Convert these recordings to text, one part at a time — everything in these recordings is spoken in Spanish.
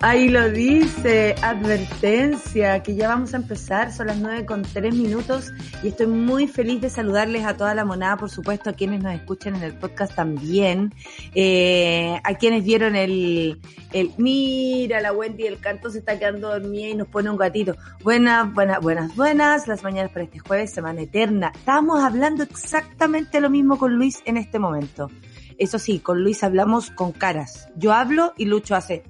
Ahí lo dice, advertencia, que ya vamos a empezar, son las nueve con tres minutos y estoy muy feliz de saludarles a toda la monada, por supuesto, a quienes nos escuchan en el podcast también, eh, a quienes vieron el, el, mira, la Wendy, el canto se está quedando dormida y nos pone un gatito. Buenas, buenas, buenas, buenas, las mañanas para este jueves, semana eterna. Estamos hablando exactamente lo mismo con Luis en este momento. Eso sí, con Luis hablamos con caras. Yo hablo y Lucho hace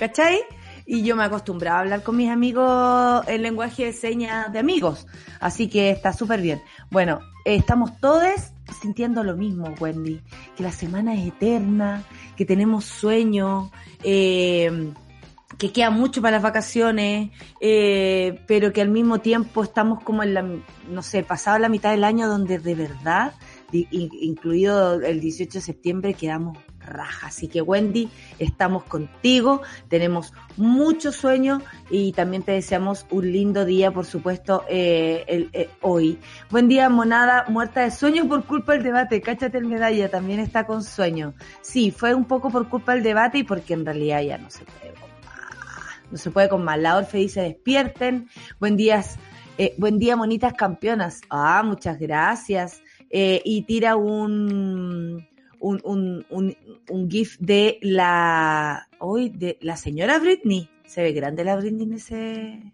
¿cachai? Y yo me acostumbraba a hablar con mis amigos en lenguaje de señas de amigos. Así que está súper bien. Bueno, estamos todos sintiendo lo mismo, Wendy. Que la semana es eterna, que tenemos sueño, eh, que queda mucho para las vacaciones, eh, pero que al mismo tiempo estamos como en la, no sé, pasada la mitad del año donde de verdad, incluido el 18 de septiembre, quedamos raja. Así que Wendy, estamos contigo, tenemos mucho sueño y también te deseamos un lindo día, por supuesto, eh, eh, hoy. Buen día, monada, muerta de sueño por culpa del debate. Cáchate el medalla, también está con sueño. Sí, fue un poco por culpa del debate y porque en realidad ya no se puede con. No se puede con más. La Orfe dice despierten. Buen día, eh, buen día, monitas campeonas. Ah, muchas gracias. Y tira un, un, un, un GIF de la, hoy, de la señora Britney. Se ve grande la Britney en ese,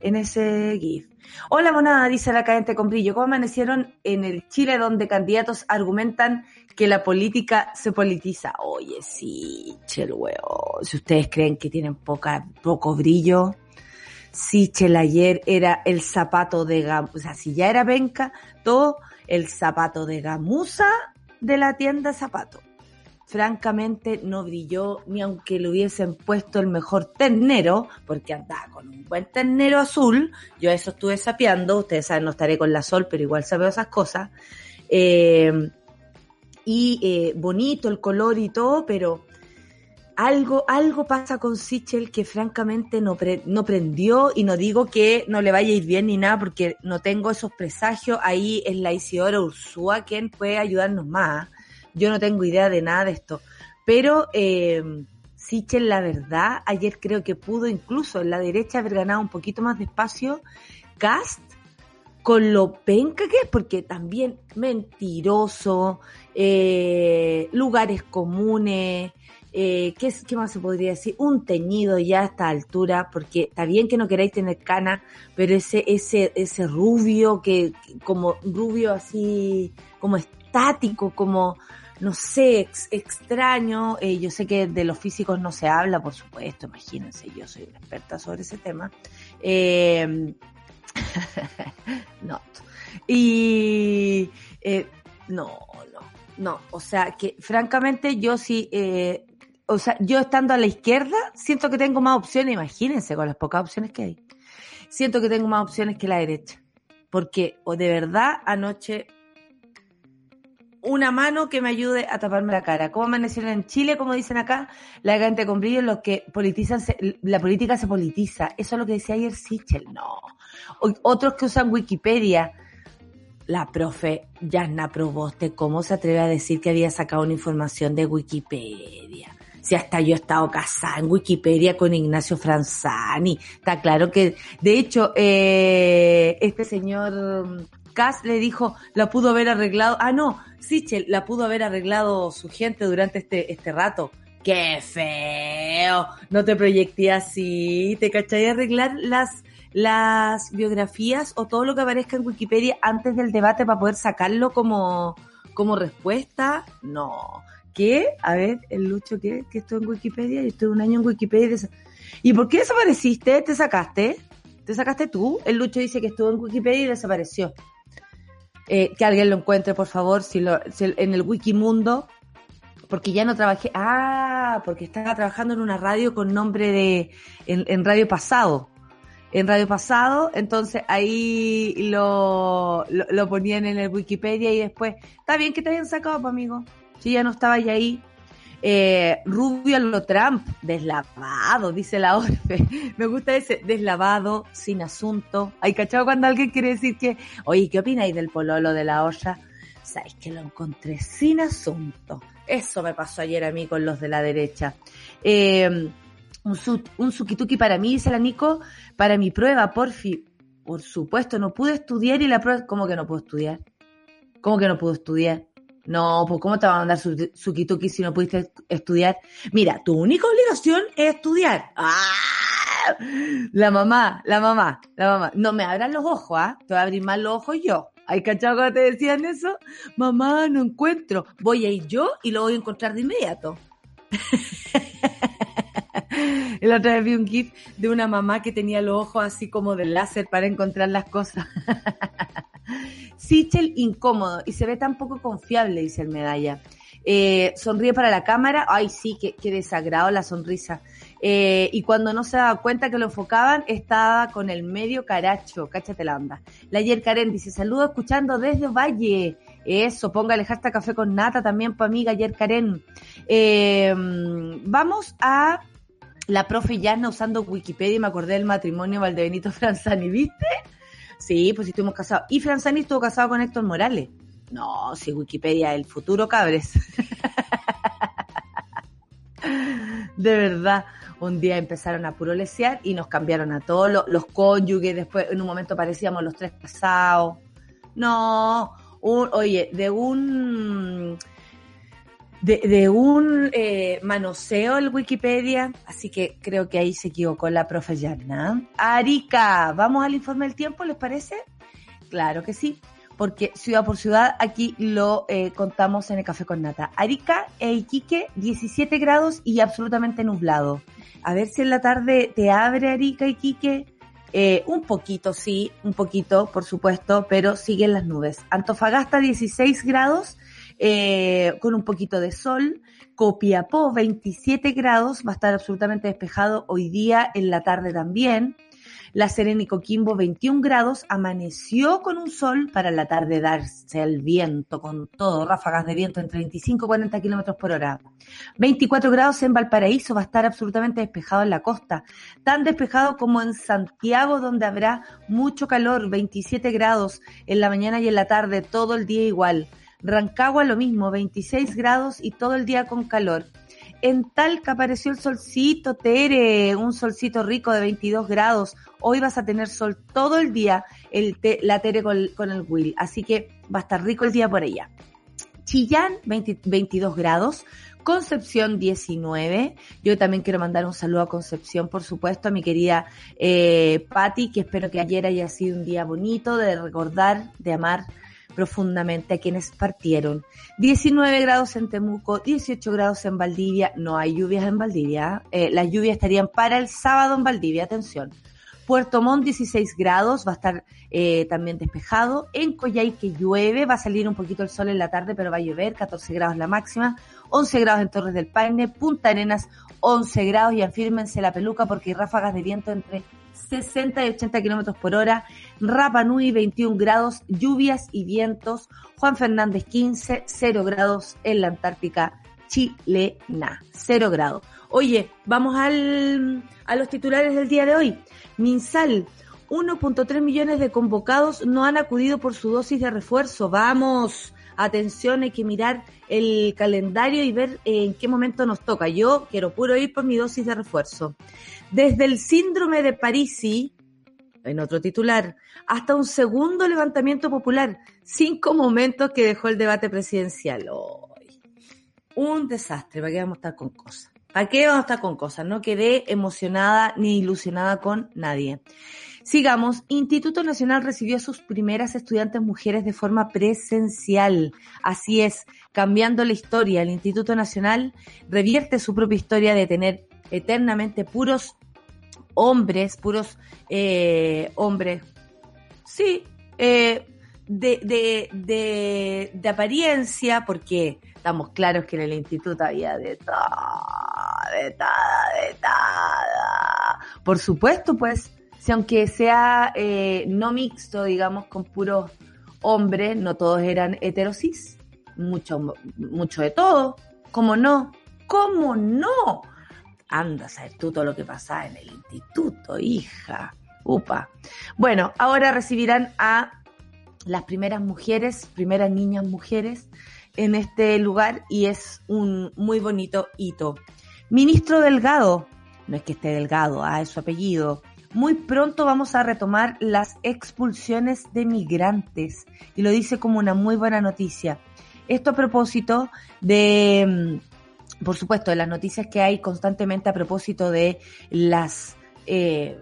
en ese GIF. Hola monada, dice la cadente brillo. ¿Cómo amanecieron en el Chile donde candidatos argumentan que la política se politiza? Oye, sí, chel Si ustedes creen que tienen poca, poco brillo, Sichel ayer era el zapato de gamuza, o sea, si ya era penca, todo el zapato de gamuza de la tienda zapato. Francamente no brilló ni aunque le hubiesen puesto el mejor ternero, porque andaba con un buen ternero azul. Yo eso estuve sapeando, ustedes saben, no estaré con la sol, pero igual sabeo esas cosas. Eh, y eh, bonito el color y todo, pero algo, algo pasa con Sichel que francamente no, no prendió y no digo que no le vaya a ir bien ni nada porque no tengo esos presagios. Ahí es la Isidora Ursúa quien puede ayudarnos más. Yo no tengo idea de nada de esto. Pero eh, Sichel, la verdad, ayer creo que pudo incluso en la derecha haber ganado un poquito más de espacio. Cast con lo penca que es, porque también mentiroso, eh, lugares comunes, eh, ¿qué, ¿qué, más se podría decir? Un teñido ya a esta altura, porque está bien que no queráis tener cana, pero ese, ese, ese rubio que, como rubio así, como estático, como, no sé, extraño. Eh, yo sé que de los físicos no se habla, por supuesto, imagínense, yo soy una experta sobre ese tema. Eh, no. Y, eh, no, no, no. O sea, que francamente yo sí, o sea, yo estando a la izquierda, siento que tengo más opciones, imagínense con las pocas opciones que hay. Siento que tengo más opciones que la derecha. Porque, o de verdad, anoche, una mano que me ayude a taparme la cara. ¿Cómo amanecieron en Chile? Como dicen acá, la gente con brillo, los que politizan, la política se politiza. Eso es lo que decía ayer Sichel. No. otros que usan Wikipedia. La profe Yasna Proboste, ¿cómo se atreve a decir que había sacado una información de Wikipedia? si hasta yo he estado casada en Wikipedia con Ignacio Franzani. Está claro que, de hecho, eh, este señor Cass le dijo, la pudo haber arreglado, ah no, Sichel, la pudo haber arreglado su gente durante este, este rato. ¡Qué feo! No te proyecté así, ¿te cachai arreglar las, las biografías o todo lo que aparezca en Wikipedia antes del debate para poder sacarlo como, como respuesta? No. ¿Qué? A ver, el Lucho, ¿qué? Que estoy en Wikipedia, y estoy un año en Wikipedia. ¿Y por qué desapareciste? ¿Te sacaste? ¿Te sacaste tú? El Lucho dice que estuvo en Wikipedia y desapareció. Eh, que alguien lo encuentre, por favor, si, lo, en el Wikimundo, porque ya no trabajé. Ah, porque estaba trabajando en una radio con nombre de. en, radio pasado. en Radio Pasado, entonces ahí lo, lo, ponían en el Wikipedia y después, está bien que te hayan sacado, pues, amigo, si ya no estaba ya ahí. Eh, Rubio lo Trump, deslavado, dice la Orfe. Me gusta ese, deslavado, sin asunto. Hay cachado cuando alguien quiere decir que, oye, ¿qué opináis del pololo de la olla? Sabéis que lo encontré sin asunto. Eso me pasó ayer a mí con los de la derecha. Eh, un, sukituki para mí, dice la Nico, para mi prueba, porfi. Por supuesto, no pude estudiar y la prueba, ¿cómo que no puedo estudiar? ¿Cómo que no puedo estudiar? No, pues ¿cómo te va a mandar sukituki si no pudiste estudiar? Mira, tu única obligación es estudiar. ¡Ah! La mamá, la mamá, la mamá. No me abran los ojos, ¿ah? Te voy a abrir más los ojos yo. ¿Hay cachado cuando te decían eso? Mamá, no encuentro. Voy a ir yo y lo voy a encontrar de inmediato. El otro vez vi un GIF de una mamá que tenía los ojos así como de láser para encontrar las cosas. Sichel incómodo y se ve tan poco confiable, dice el medalla. Eh, sonríe para la cámara, ay sí, qué, desagrado la sonrisa. Eh, y cuando no se daba cuenta que lo enfocaban, estaba con el medio caracho, cáchate la onda. La ayer Karen dice, saludo escuchando desde Valle. Eso, póngale hashtag café con nata también para amiga ayer Karen. Eh, vamos a la profe Yana usando Wikipedia y me acordé del matrimonio Valdebenito Franzani, ¿viste? Sí, pues estuvimos casados. Y Franzani estuvo casado con Héctor Morales. No, si Wikipedia el futuro, cabres. De verdad, un día empezaron a purolesear y nos cambiaron a todos los, los cónyuges. Después, en un momento parecíamos los tres casados. No, oye, de un de, un eh, manoseo el Wikipedia, así que creo que ahí se equivocó la profe Yarna. Arica, ¿vamos al informe del tiempo, les parece? Claro que sí, porque ciudad por ciudad aquí lo eh, contamos en el Café con Nata. Arica e Iquique, 17 grados y absolutamente nublado. A ver si en la tarde te abre Arica, Iquique. Eh, un poquito, sí, un poquito, por supuesto, pero siguen las nubes. Antofagasta, 16 grados eh, con un poquito de sol. Copiapó 27 grados, va a estar absolutamente despejado hoy día en la tarde también. La Serena y Coquimbo 21 grados, amaneció con un sol para la tarde darse el viento con todo, ráfagas de viento 25 y 40 kilómetros por hora. 24 grados en Valparaíso, va a estar absolutamente despejado en la costa, tan despejado como en Santiago donde habrá mucho calor, 27 grados en la mañana y en la tarde, todo el día igual. Rancagua lo mismo, 26 grados y todo el día con calor. En Talca apareció el solcito, Tere, un solcito rico de 22 grados. Hoy vas a tener sol todo el día, el la Tere con, el Will. Así que va a estar rico el día por allá. Chillán, 22 grados. Concepción 19. Yo también quiero mandar un saludo a Concepción, por supuesto, a mi querida eh, Patti, que espero que ayer haya sido un día bonito de recordar, de amar profundamente a quienes partieron. 19 grados en Temuco, 18 grados en Valdivia, no hay lluvias en Valdivia, eh, las lluvias estarían para el sábado en Valdivia, atención. Puerto Montt 16 grados, va a estar eh, también despejado. En Coyhai que llueve, va a salir un poquito el sol en la tarde, pero va a llover, 14 grados la máxima. 11 grados en Torres del Paine, Punta Arenas 11 grados y afírmense la peluca porque hay ráfagas de viento entre 60 y 80 kilómetros por hora. Rapa Nui 21 grados, lluvias y vientos. Juan Fernández 15, 0 grados en la Antártica chilena, 0 grados. Oye, vamos al, a los titulares del día de hoy. Minsal, 1.3 millones de convocados no han acudido por su dosis de refuerzo. Vamos, atención, hay que mirar el calendario y ver en qué momento nos toca. Yo quiero puro ir por mi dosis de refuerzo. Desde el síndrome de Parisi, en otro titular, hasta un segundo levantamiento popular, cinco momentos que dejó el debate presidencial. un desastre, ¿para qué vamos a estar con cosas? ¿Para qué vamos a estar con cosas? No quedé emocionada ni ilusionada con nadie. Sigamos, Instituto Nacional recibió a sus primeras estudiantes mujeres de forma presencial. Así es, cambiando la historia, el Instituto Nacional revierte su propia historia de tener eternamente puros hombres, puros eh, hombres, sí, eh, de, de, de, de, apariencia, porque estamos claros que en el instituto había de todo, de todo, de todo. Por supuesto, pues, si aunque sea eh, no mixto, digamos, con puros hombres, no todos eran heterosis, mucho, mucho de todo, ¿cómo no? ¿Cómo no? Anda a saber tú todo lo que pasa en el instituto, hija. Upa. Bueno, ahora recibirán a las primeras mujeres, primeras niñas mujeres en este lugar y es un muy bonito hito. Ministro Delgado, no es que esté Delgado, ah, es su apellido. Muy pronto vamos a retomar las expulsiones de migrantes y lo dice como una muy buena noticia. Esto a propósito de, mm, por supuesto, de las noticias que hay constantemente a propósito de las eh,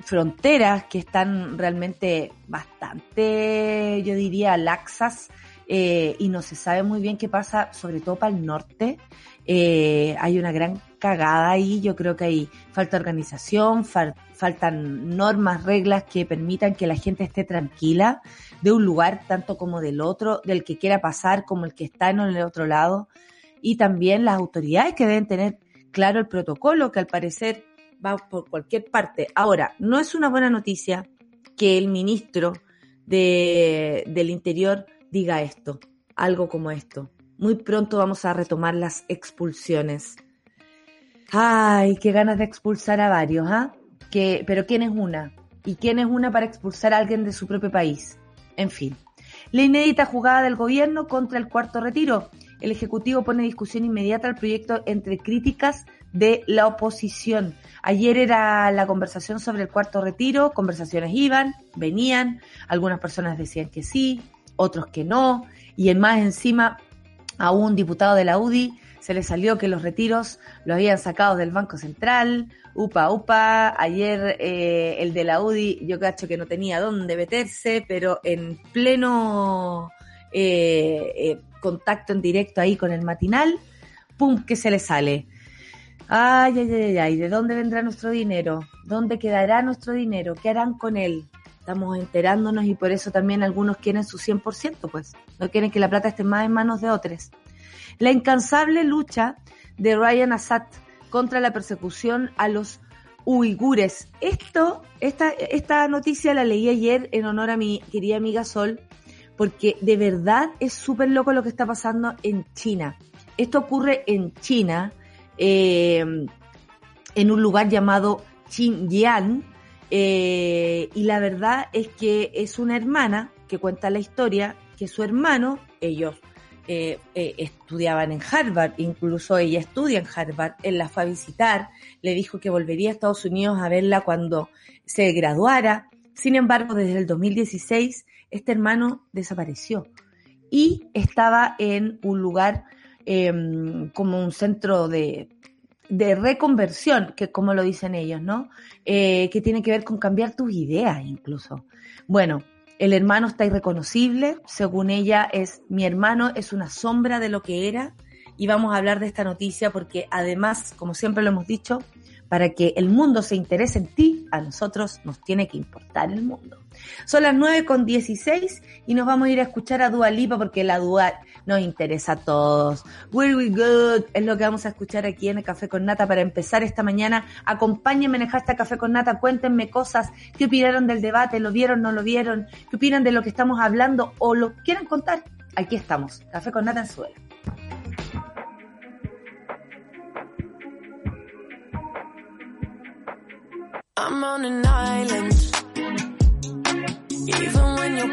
fronteras que están realmente bastante, yo diría, laxas eh, y no se sabe muy bien qué pasa, sobre todo para el norte. Eh, hay una gran cagada ahí, yo creo que hay falta organización, faltan normas, reglas que permitan que la gente esté tranquila de un lugar tanto como del otro, del que quiera pasar como el que está en el otro lado. Y también las autoridades que deben tener claro el protocolo, que al parecer va por cualquier parte. Ahora, no es una buena noticia que el ministro de, del Interior diga esto, algo como esto. Muy pronto vamos a retomar las expulsiones. Ay, qué ganas de expulsar a varios, ¿ah? Que, pero ¿quién es una? ¿Y quién es una para expulsar a alguien de su propio país? En fin. La inédita jugada del gobierno contra el cuarto retiro. El Ejecutivo pone discusión inmediata al proyecto entre críticas de la oposición. Ayer era la conversación sobre el cuarto retiro, conversaciones iban, venían, algunas personas decían que sí, otros que no, y más encima a un diputado de la UDI se le salió que los retiros lo habían sacado del Banco Central, upa, upa, ayer eh, el de la UDI yo cacho que no tenía dónde meterse, pero en pleno eh, eh, contacto en directo ahí con el matinal, pum, que se le sale. Ay, ay, ay, ay, ¿de dónde vendrá nuestro dinero? ¿Dónde quedará nuestro dinero? ¿Qué harán con él? Estamos enterándonos y por eso también algunos quieren su 100%, pues. No quieren que la plata esté más en manos de otros. La incansable lucha de Ryan Assad contra la persecución a los uigures. Esto, esta, esta noticia la leí ayer en honor a mi querida amiga Sol, porque de verdad es súper loco lo que está pasando en China. Esto ocurre en China, eh, en un lugar llamado Xinjiang, eh, y la verdad es que es una hermana que cuenta la historia que su hermano, ellos eh, estudiaban en Harvard, incluso ella estudia en Harvard, él la fue a visitar, le dijo que volvería a Estados Unidos a verla cuando se graduara. Sin embargo, desde el 2016, este hermano desapareció y estaba en un lugar Em, como un centro de, de reconversión, que como lo dicen ellos, ¿no? Eh, que tiene que ver con cambiar tus ideas incluso. Bueno, el hermano está irreconocible, según ella es, mi hermano es una sombra de lo que era, y vamos a hablar de esta noticia porque además, como siempre lo hemos dicho, para que el mundo se interese en ti, a nosotros nos tiene que importar el mundo. Son las 9 con 16 y nos vamos a ir a escuchar a Dua Lipa porque la Dua nos interesa a todos. Will We Good es lo que vamos a escuchar aquí en el Café con Nata para empezar esta mañana. Acompáñenme en el hashtag Café con Nata, cuéntenme cosas, qué opinaron del debate, lo vieron, no lo vieron, qué opinan de lo que estamos hablando o lo quieran contar. Aquí estamos, Café con Nata en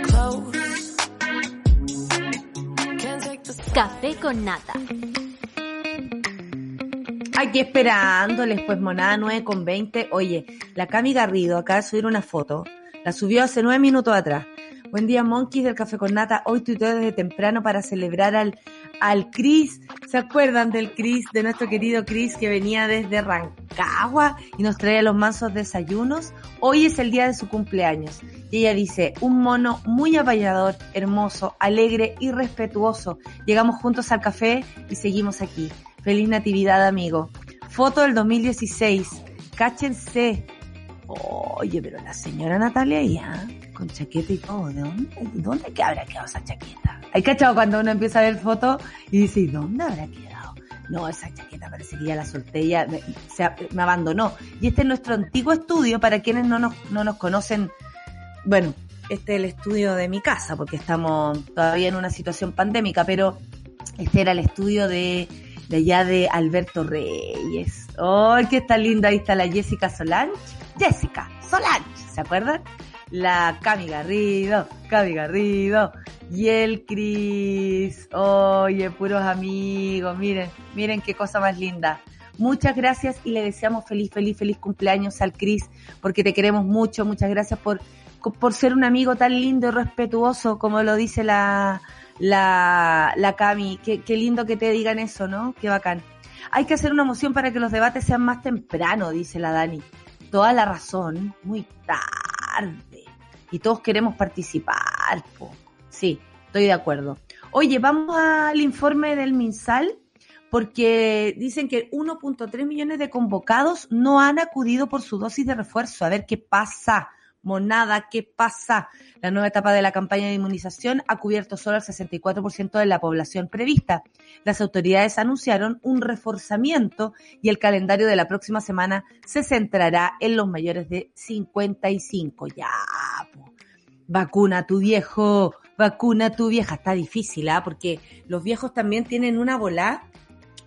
close. Café con nata. Aquí esperándoles, pues monada 9 con 20. Oye, la Cami Garrido acaba de subir una foto. La subió hace 9 minutos atrás. Buen día, monkeys del Café con Nata. Hoy tuiteo desde temprano para celebrar al, al Cris. ¿Se acuerdan del Cris, de nuestro querido Cris que venía desde Rancagua y nos traía los mansos desayunos? Hoy es el día de su cumpleaños. Y ella dice, un mono muy apañador, hermoso, alegre y respetuoso. Llegamos juntos al café y seguimos aquí. Feliz Natividad, amigo. Foto del 2016. Cáchense. Oye, pero la señora Natalia ya, con chaqueta y todo, ¿de dónde, dónde que habrá quedado esa chaqueta? Hay cachado cuando uno empieza a ver fotos y dice, ¿y dónde habrá quedado? No, esa chaqueta parece que ya la solté, me, se, me abandonó. Y este es nuestro antiguo estudio, para quienes no nos, no nos conocen, bueno, este es el estudio de mi casa, porque estamos todavía en una situación pandémica, pero este era el estudio de, de allá de Alberto Reyes. ¡Ay, qué está linda! Ahí está la Jessica Solange. Jessica Solange, ¿se acuerdan? La Cami Garrido, Cami Garrido y el Cris. Oye, puros amigos, miren, miren qué cosa más linda. Muchas gracias y le deseamos feliz, feliz, feliz cumpleaños al Cris, porque te queremos mucho. Muchas gracias por, por ser un amigo tan lindo y respetuoso, como lo dice la, la, la Cami. Qué, qué lindo que te digan eso, ¿no? Qué bacán. Hay que hacer una moción para que los debates sean más temprano, dice la Dani. Toda la razón, muy tarde. Y todos queremos participar, po. Sí, estoy de acuerdo. Oye, vamos al informe del MinSal, porque dicen que 1.3 millones de convocados no han acudido por su dosis de refuerzo. A ver qué pasa. Monada, ¿qué pasa? La nueva etapa de la campaña de inmunización ha cubierto solo el 64% de la población prevista. Las autoridades anunciaron un reforzamiento y el calendario de la próxima semana se centrará en los mayores de 55. Ya, vacuna tu viejo, vacuna tu vieja. Está difícil, ¿ah? Porque los viejos también tienen una bola.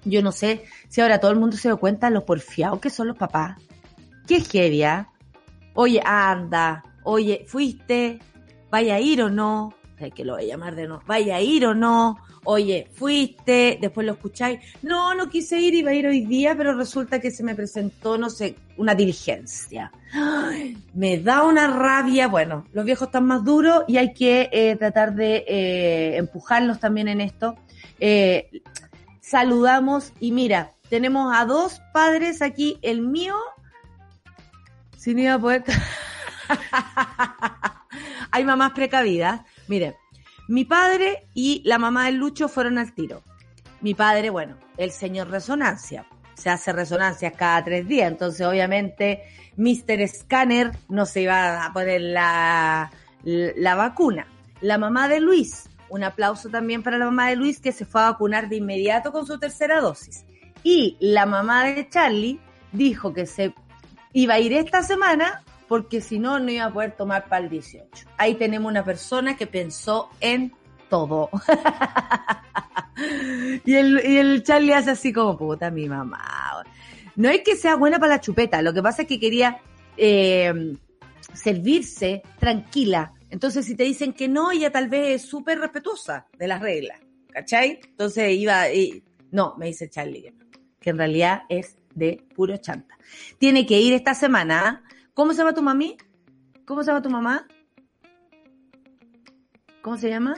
Yo no sé si ahora todo el mundo se da cuenta de lo porfiados que son los papás. Qué heavy, ¿ah? Oye, anda, oye, fuiste, vaya a ir o no, hay que lo voy a llamar de no, vaya a ir o no, oye, fuiste, después lo escucháis, no, no quise ir, iba a ir hoy día, pero resulta que se me presentó, no sé, una diligencia. Me da una rabia, bueno, los viejos están más duros y hay que eh, tratar de eh, empujarlos también en esto. Eh, saludamos y mira, tenemos a dos padres aquí, el mío sin ir a poder. Hay mamás precavidas. Miren, mi padre y la mamá del Lucho fueron al tiro. Mi padre, bueno, el señor resonancia. Se hace resonancias cada tres días. Entonces, obviamente, Mr. Scanner no se iba a poner la, la vacuna. La mamá de Luis, un aplauso también para la mamá de Luis que se fue a vacunar de inmediato con su tercera dosis. Y la mamá de Charlie dijo que se iba a ir esta semana porque si no, no iba a poder tomar para el 18. Ahí tenemos una persona que pensó en todo. y, el, y el Charlie hace así como, puta, mi mamá. No es que sea buena para la chupeta, lo que pasa es que quería eh, servirse tranquila. Entonces, si te dicen que no, ella tal vez es súper respetuosa de las reglas. ¿Cachai? Entonces iba, y, no, me dice Charlie que en realidad es de puro chanta. Tiene que ir esta semana. ¿Cómo se llama tu mami? ¿Cómo se llama tu mamá? ¿Cómo se llama?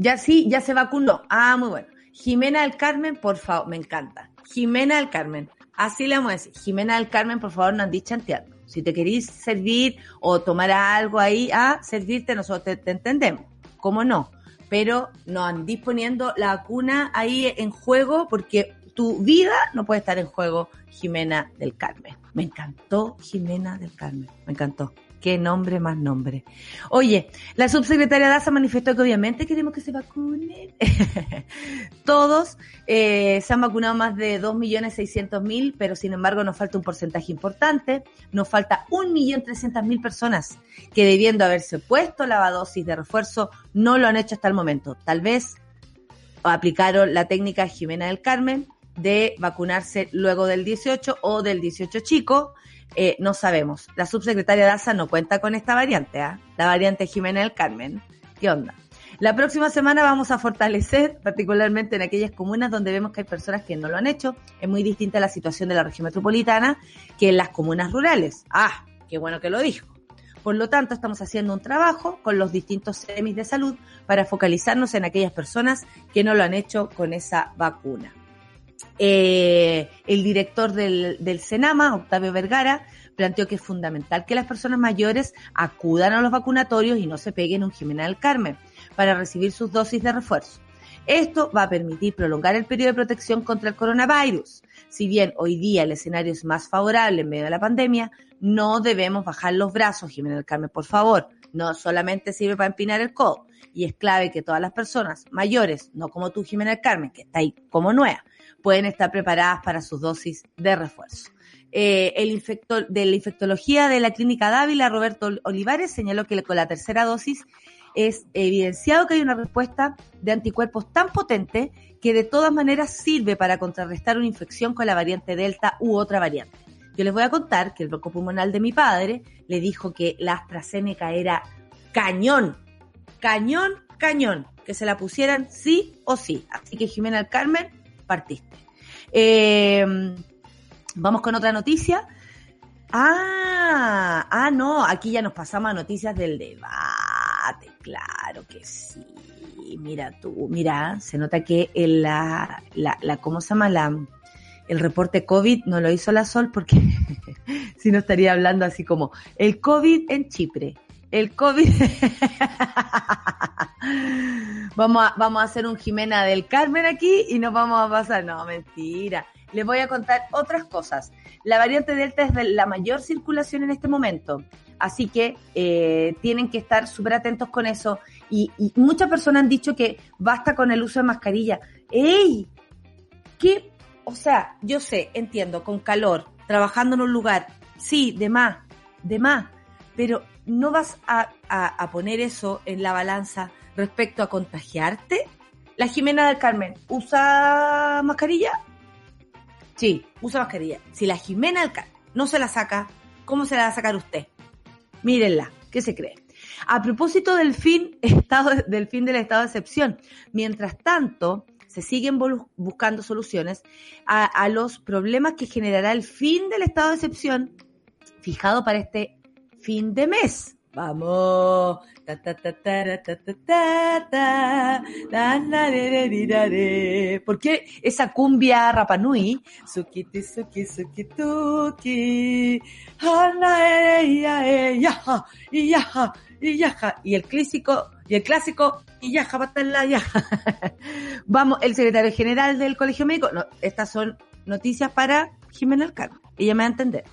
Ya sí, ya se vacunó. Ah, muy bueno. Jimena del Carmen, por favor, me encanta. Jimena del Carmen. Así le vamos a decir. Jimena del Carmen, por favor, no andís chanteando. Si te querís servir o tomar algo ahí a servirte, nosotros te, te entendemos. ¿Cómo no? Pero no andís poniendo la vacuna ahí en juego porque tu vida no puede estar en juego, Jimena del Carmen. Me encantó Jimena del Carmen, me encantó. Qué nombre más nombre. Oye, la subsecretaria Daza manifestó que obviamente queremos que se vacunen. Todos eh, se han vacunado más de 2.600.000, pero sin embargo nos falta un porcentaje importante. Nos falta 1.300.000 personas que debiendo haberse puesto la dosis de refuerzo no lo han hecho hasta el momento. Tal vez aplicaron la técnica Jimena del Carmen de vacunarse luego del 18 o del 18 chico. Eh, no sabemos. La subsecretaria Daza no cuenta con esta variante, ¿ah? la variante Jimena del Carmen. ¿Qué onda? La próxima semana vamos a fortalecer, particularmente en aquellas comunas donde vemos que hay personas que no lo han hecho. Es muy distinta la situación de la región metropolitana que en las comunas rurales. Ah, qué bueno que lo dijo. Por lo tanto, estamos haciendo un trabajo con los distintos semis de salud para focalizarnos en aquellas personas que no lo han hecho con esa vacuna. Eh, el director del, del Senama, Octavio Vergara, planteó que es fundamental que las personas mayores acudan a los vacunatorios y no se peguen un Jimena del Carmen para recibir sus dosis de refuerzo. Esto va a permitir prolongar el periodo de protección contra el coronavirus. Si bien hoy día el escenario es más favorable en medio de la pandemia, no debemos bajar los brazos, Jimena del Carmen, por favor. No solamente sirve para empinar el codo. Y es clave que todas las personas mayores, no como tú, Jimena del Carmen, que está ahí como nueva, pueden estar preparadas para sus dosis de refuerzo. Eh, el infector de la infectología de la Clínica Dávila, Roberto Olivares, señaló que con la tercera dosis es evidenciado que hay una respuesta de anticuerpos tan potente que de todas maneras sirve para contrarrestar una infección con la variante Delta u otra variante. Yo les voy a contar que el bloco pulmonal de mi padre le dijo que la AstraZeneca era cañón, cañón, cañón, que se la pusieran sí o sí. Así que Jimena Carmen, partiste. Eh, vamos con otra noticia. Ah, ah, no, aquí ya nos pasamos a noticias del debate, claro que sí. Mira tú, mira, se nota que en la, la, la, ¿cómo se llama? La, el reporte COVID no lo hizo la Sol porque si no estaría hablando así como el COVID en Chipre, el COVID. vamos, a, vamos a hacer un Jimena del Carmen aquí y nos vamos a pasar. No, mentira. Les voy a contar otras cosas. La variante Delta es de la mayor circulación en este momento. Así que eh, tienen que estar súper atentos con eso. Y, y, muchas personas han dicho que basta con el uso de mascarilla. ¡Ey! ¿Qué? O sea, yo sé, entiendo, con calor, trabajando en un lugar, sí, de más, de más. Pero no vas a, a, poner eso en la balanza respecto a contagiarte. La Jimena del Carmen, ¿usa mascarilla? Sí, usa mascarilla. Si la Jimena del Carmen no se la saca, ¿cómo se la va a sacar usted? Mírenla, ¿qué se cree? A propósito del fin, estado, del fin del estado de excepción, mientras tanto, se siguen buscando soluciones a, a, los problemas que generará el fin del estado de excepción fijado para este fin de mes. Vamos. ¿Por qué esa cumbia Rapanui? Suki, suki, tuki. Y el clásico, y el clásico, y yaja, la yaja. Vamos, el secretario general del Colegio Médico. No, estas son noticias para Jimena Alcano. Ella me va a entender.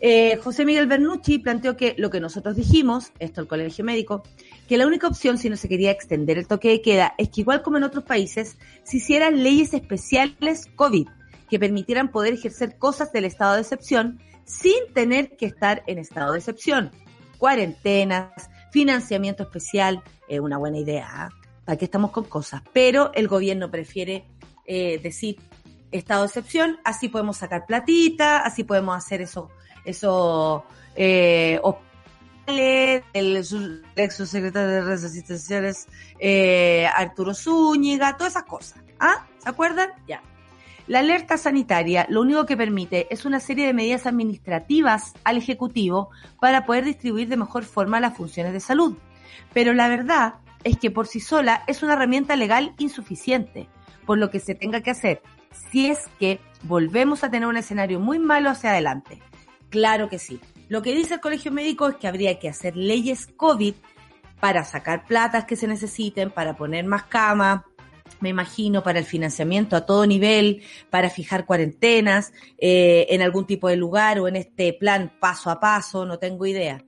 Eh, José Miguel Bernucci planteó que lo que nosotros dijimos, esto el Colegio Médico, que la única opción si no se quería extender el toque de queda es que igual como en otros países, se hicieran leyes especiales COVID que permitieran poder ejercer cosas del estado de excepción sin tener que estar en estado de excepción. Cuarentenas, financiamiento especial, es una buena idea. ¿Para qué estamos con cosas? Pero el gobierno prefiere eh, decir estado de excepción, así podemos sacar platita, así podemos hacer eso eso, eh, el, ex subsecretario de redes asistenciales, eh, Arturo Zúñiga, todas esas cosas. ¿Ah? ¿Se acuerdan? Ya. La alerta sanitaria lo único que permite es una serie de medidas administrativas al Ejecutivo para poder distribuir de mejor forma las funciones de salud. Pero la verdad es que por sí sola es una herramienta legal insuficiente, por lo que se tenga que hacer si es que volvemos a tener un escenario muy malo hacia adelante. Claro que sí. Lo que dice el Colegio Médico es que habría que hacer leyes COVID para sacar platas que se necesiten, para poner más camas, me imagino, para el financiamiento a todo nivel, para fijar cuarentenas eh, en algún tipo de lugar o en este plan paso a paso, no tengo idea.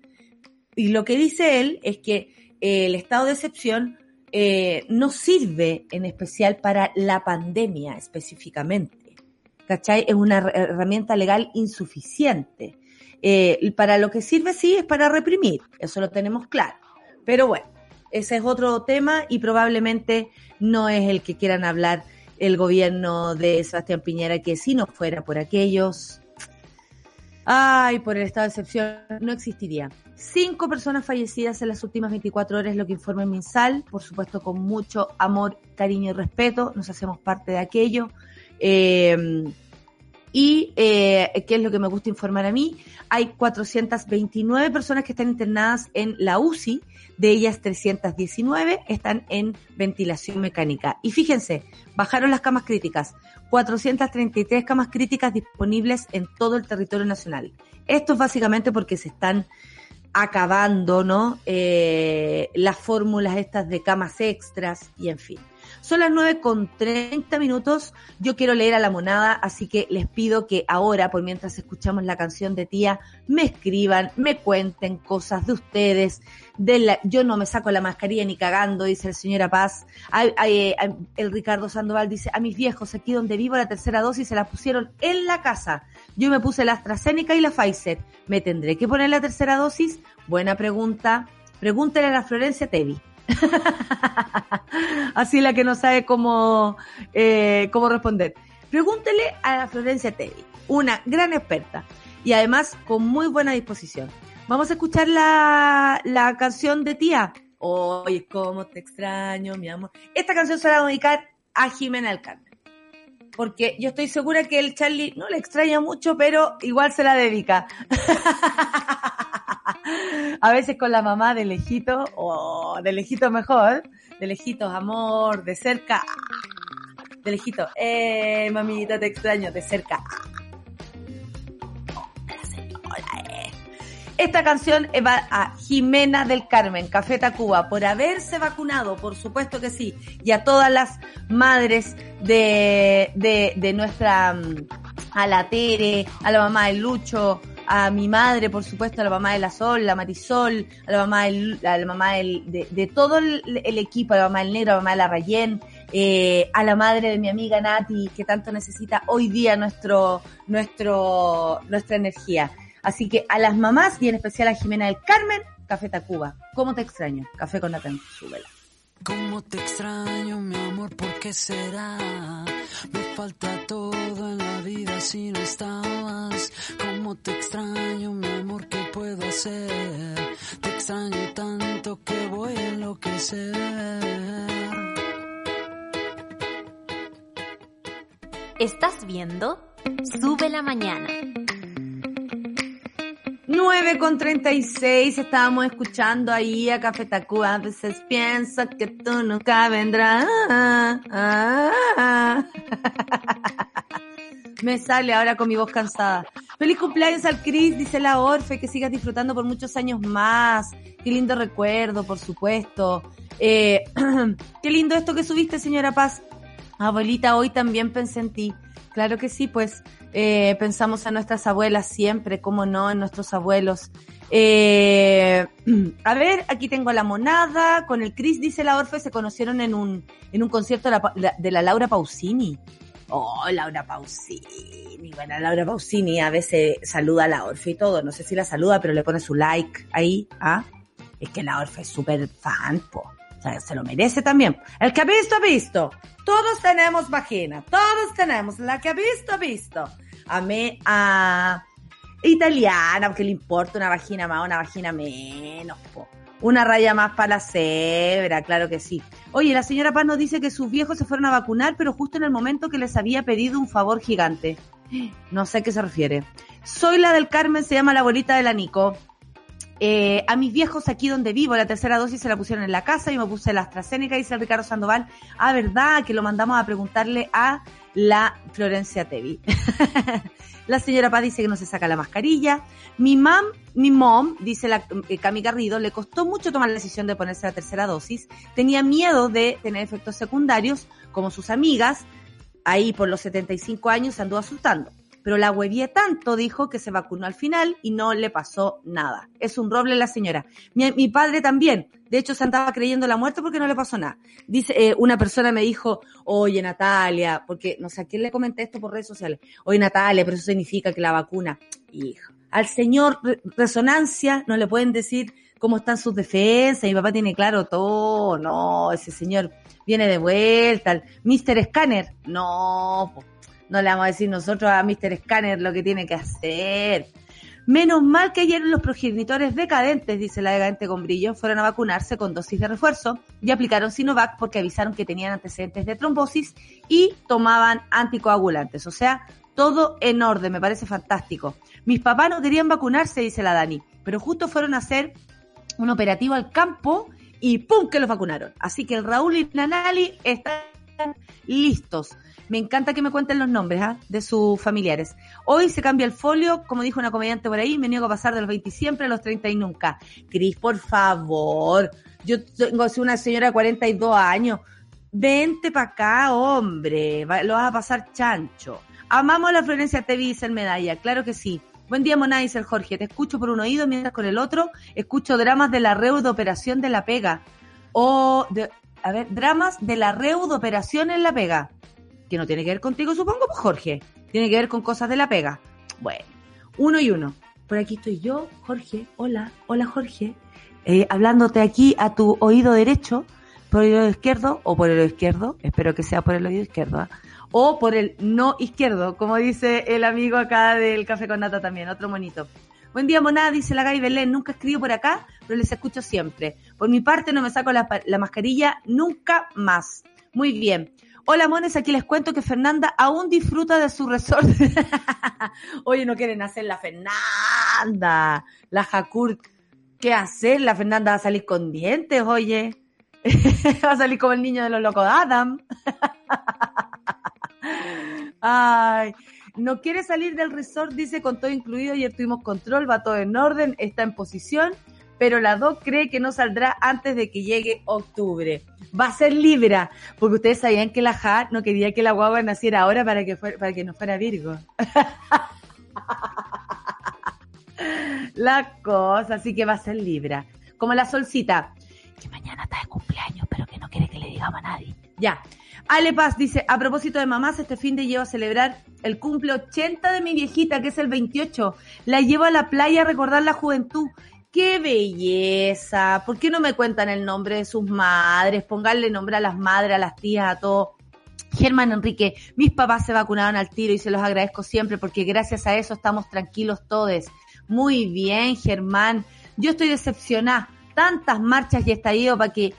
Y lo que dice él es que eh, el estado de excepción eh, no sirve en especial para la pandemia específicamente. ¿Cachai? Es una herramienta legal insuficiente. Eh, para lo que sirve sí es para reprimir, eso lo tenemos claro. Pero bueno, ese es otro tema y probablemente no es el que quieran hablar el gobierno de Sebastián Piñera, que si no fuera por aquellos, ay, por el estado de excepción, no existiría. Cinco personas fallecidas en las últimas 24 horas, lo que informa el MinSal, por supuesto con mucho amor, cariño y respeto, nos hacemos parte de aquello. Eh, y, eh, ¿qué es lo que me gusta informar a mí? Hay 429 personas que están internadas en la UCI, de ellas 319 están en ventilación mecánica. Y fíjense, bajaron las camas críticas, 433 camas críticas disponibles en todo el territorio nacional. Esto es básicamente porque se están acabando, ¿no? Eh, las fórmulas estas de camas extras y en fin. Son las 9 con 30 minutos. Yo quiero leer a la monada, así que les pido que ahora, por mientras escuchamos la canción de tía, me escriban, me cuenten cosas de ustedes. De la, yo no me saco la mascarilla ni cagando, dice el señora Paz. el Ricardo Sandoval dice, a mis viejos aquí donde vivo la tercera dosis se la pusieron en la casa. Yo me puse la AstraZeneca y la Pfizer. ¿Me tendré que poner la tercera dosis? Buena pregunta. Pregúntele a la Florencia Tevi. Así la que no sabe cómo, eh, cómo responder. Pregúntele a Florencia Tevi, una gran experta y además con muy buena disposición. Vamos a escuchar la, la canción de tía. Oye, cómo te extraño, mi amor. Esta canción se la va a dedicar a Jimena Carmen. Porque yo estoy segura que el Charlie no le extraña mucho, pero igual se la dedica. a veces con la mamá de lejito, o de lejito mejor, de lejitos amor, de cerca, de lejito, eh, mamita te extraño, de cerca. Esta canción va a Jimena del Carmen, Café Tacuba, por haberse vacunado, por supuesto que sí, y a todas las madres de, de, de nuestra, mm, a la Tere, a la mamá de Lucho, a mi madre, por supuesto, a la mamá de la Sol, la Marisol, a la mamá, del, la mamá de, todo el, el, equipo, a la mamá del Negro, a la mamá de la Rayén, eh, a la madre de mi amiga Nati, que tanto necesita hoy día nuestro, nuestro, nuestra energía. Así que a las mamás y en especial a Jimena del Carmen, Café Tacuba. ¿Cómo te extraño? Café con Natán, súbela. ¿Cómo te extraño, mi amor? ¿Por qué será? Me falta todo en la vida si no estabas. ¿Cómo te extraño, mi amor? ¿Qué puedo hacer? Te extraño tanto que voy a enloquecer. ¿Estás viendo? Sube la mañana. 9 con 36 estábamos escuchando ahí a Café. A veces pienso que tú nunca vendrás. Me sale ahora con mi voz cansada. Feliz cumpleaños al Cris, dice la Orfe, que sigas disfrutando por muchos años más. Qué lindo recuerdo, por supuesto. Eh, qué lindo esto que subiste, señora Paz. Abuelita, hoy también pensé en ti. Claro que sí, pues eh, pensamos en nuestras abuelas siempre, como no, en nuestros abuelos. Eh, a ver, aquí tengo la monada, con el Chris, dice la Orfe, se conocieron en un, en un concierto de la, de la Laura Pausini. Oh, Laura Pausini. Bueno, Laura Pausini a veces saluda a la Orfe y todo. No sé si la saluda, pero le pone su like ahí. ¿ah? Es que la Orfe es súper fan, po. O sea, se lo merece también. El que ha visto, ha visto. Todos tenemos vagina. Todos tenemos. La que ha visto, ha visto. A mí, a italiana, porque le importa una vagina más, una vagina menos. Una raya más para la cebra, claro que sí. Oye, la señora Paz nos dice que sus viejos se fueron a vacunar, pero justo en el momento que les había pedido un favor gigante. No sé a qué se refiere. Soy la del Carmen, se llama la abuelita de la Nico. Eh, a mis viejos aquí donde vivo, la tercera dosis se la pusieron en la casa, y me puse la AstraZeneca, dice Ricardo Sandoval. Ah, verdad, que lo mandamos a preguntarle a la Florencia Tevi. la señora Paz dice que no se saca la mascarilla. Mi mam, mi mom, dice la eh, Cami Garrido, le costó mucho tomar la decisión de ponerse la tercera dosis. Tenía miedo de tener efectos secundarios, como sus amigas. Ahí por los 75 años se anduvo asustando pero la huevié tanto, dijo, que se vacunó al final y no le pasó nada. Es un roble la señora. Mi, mi padre también. De hecho, se andaba creyendo la muerte porque no le pasó nada. Dice, eh, una persona me dijo, oye Natalia, porque no sé a quién le comenté esto por redes sociales. Oye Natalia, pero eso significa que la vacuna, hijo, al señor resonancia no le pueden decir cómo están sus defensas. Mi papá tiene claro todo. No, ese señor viene de vuelta. El Mr. Scanner, no, no le vamos a decir nosotros a Mr. Scanner lo que tiene que hacer. Menos mal que ayer los progenitores decadentes, dice la decadente con brillo, fueron a vacunarse con dosis de refuerzo y aplicaron Sinovac porque avisaron que tenían antecedentes de trombosis y tomaban anticoagulantes. O sea, todo en orden, me parece fantástico. Mis papás no querían vacunarse, dice la Dani, pero justo fueron a hacer un operativo al campo y ¡pum! que los vacunaron. Así que el Raúl y Nanali están listos. Me encanta que me cuenten los nombres ¿ah? de sus familiares. Hoy se cambia el folio, como dijo una comediante por ahí, me niego a pasar de los 20 siempre a los 30 y nunca. Cris, por favor. Yo tengo una señora de 42 años. Vente para acá, hombre. lo vas a pasar chancho. Amamos a la Florencia TV, dice el medalla. Claro que sí. Buen día, Mona, dice el Jorge. Te escucho por un oído mientras con el otro escucho dramas de la REU de operación de la pega. O, de, a ver, dramas de la REU de operación en la pega. Que no tiene que ver contigo, supongo, pues Jorge. Tiene que ver con cosas de la pega. Bueno, uno y uno. Por aquí estoy yo, Jorge. Hola, hola Jorge. Eh, hablándote aquí a tu oído derecho por el oído izquierdo o por el oído izquierdo, espero que sea por el oído izquierdo, ¿ah? o por el no izquierdo, como dice el amigo acá del Café con Nata también, otro monito. Buen día, monada, dice la Gaby Belén. Nunca escribo por acá, pero les escucho siempre. Por mi parte, no me saco la, la mascarilla nunca más. Muy bien. Hola, mones, aquí les cuento que Fernanda aún disfruta de su resort. Oye, no quieren hacer la Fernanda, la Jacur. ¿Qué hacer? La Fernanda va a salir con dientes, oye. Va a salir como el niño de los locos Adam. Ay, no quiere salir del resort, dice con todo incluido. Ayer tuvimos control, va todo en orden, está en posición, pero la DOC cree que no saldrá antes de que llegue octubre. Va a ser Libra, porque ustedes sabían que la Ja no quería que la guagua naciera ahora para que, fuera, para que no fuera Virgo. la cosa, así que va a ser Libra. Como la solcita, que mañana está de cumpleaños, pero que no quiere que le digamos a nadie. Ya. Ale Paz dice, a propósito de mamás, este fin de llevo a celebrar el cumple 80 de mi viejita, que es el 28. La llevo a la playa a recordar la juventud. ¡Qué belleza! ¿Por qué no me cuentan el nombre de sus madres? Pónganle nombre a las madres, a las tías, a todo. Germán Enrique, mis papás se vacunaron al tiro y se los agradezco siempre porque gracias a eso estamos tranquilos todos. Muy bien, Germán. Yo estoy decepcionada tantas marchas y estallido para que,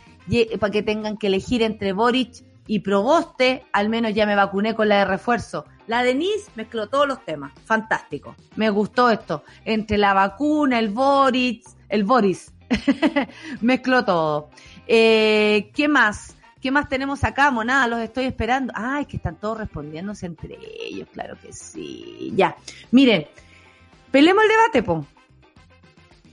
para que tengan que elegir entre Boric y Proboste, al menos ya me vacuné con la de refuerzo. La Denise mezcló todos los temas. Fantástico. Me gustó esto. Entre la vacuna, el Boric, el Boris. mezcló todo. Eh, ¿Qué más? ¿Qué más tenemos acá, monada? Los estoy esperando. Ay, que están todos respondiéndose entre ellos. Claro que sí. Ya. Miren, pelemos el debate, po.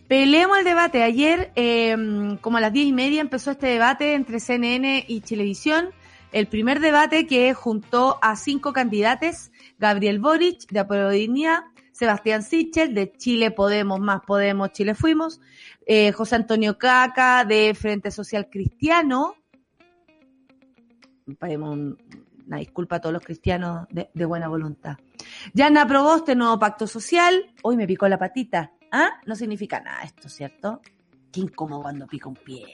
Peleemos el debate. Ayer, em, como a las diez y media, empezó este debate entre CNN y Televisión. El primer debate que juntó a cinco candidatos, Gabriel Boric, de Apolodinia, Sebastián Sichel, de Chile Podemos, Más Podemos, Chile Fuimos, eh, José Antonio Caca, de Frente Social Cristiano, una disculpa a todos los cristianos de, buena voluntad. Yana Proboste, Nuevo Pacto Social, hoy me picó la patita, ¿Ah? No significa nada esto, ¿cierto? Qué incómodo cuando pica un pie.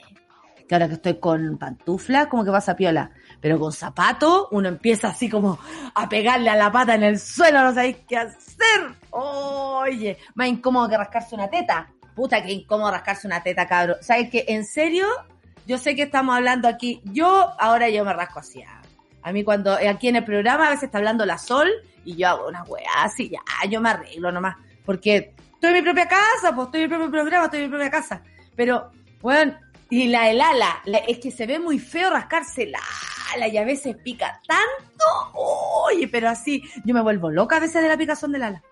Que ahora que estoy con pantufla, como que pasa piola. Pero con zapato, uno empieza así como a pegarle a la pata en el suelo, no sabéis qué hacer. Oye, más incómodo que rascarse una teta. Puta, qué incómodo rascarse una teta, cabrón. ¿Sabes qué? En serio, yo sé que estamos hablando aquí. Yo, ahora yo me rasco así. A mí cuando aquí en el programa a veces está hablando la sol y yo hago una weá así, ya, yo me arreglo nomás. Porque estoy en mi propia casa, pues estoy en mi propio programa, estoy en mi propia casa. Pero, bueno, y la del ala, es que se ve muy feo rascarse la ala y a veces pica tanto. Oye, pero así, yo me vuelvo loca a veces de la picazón del ala.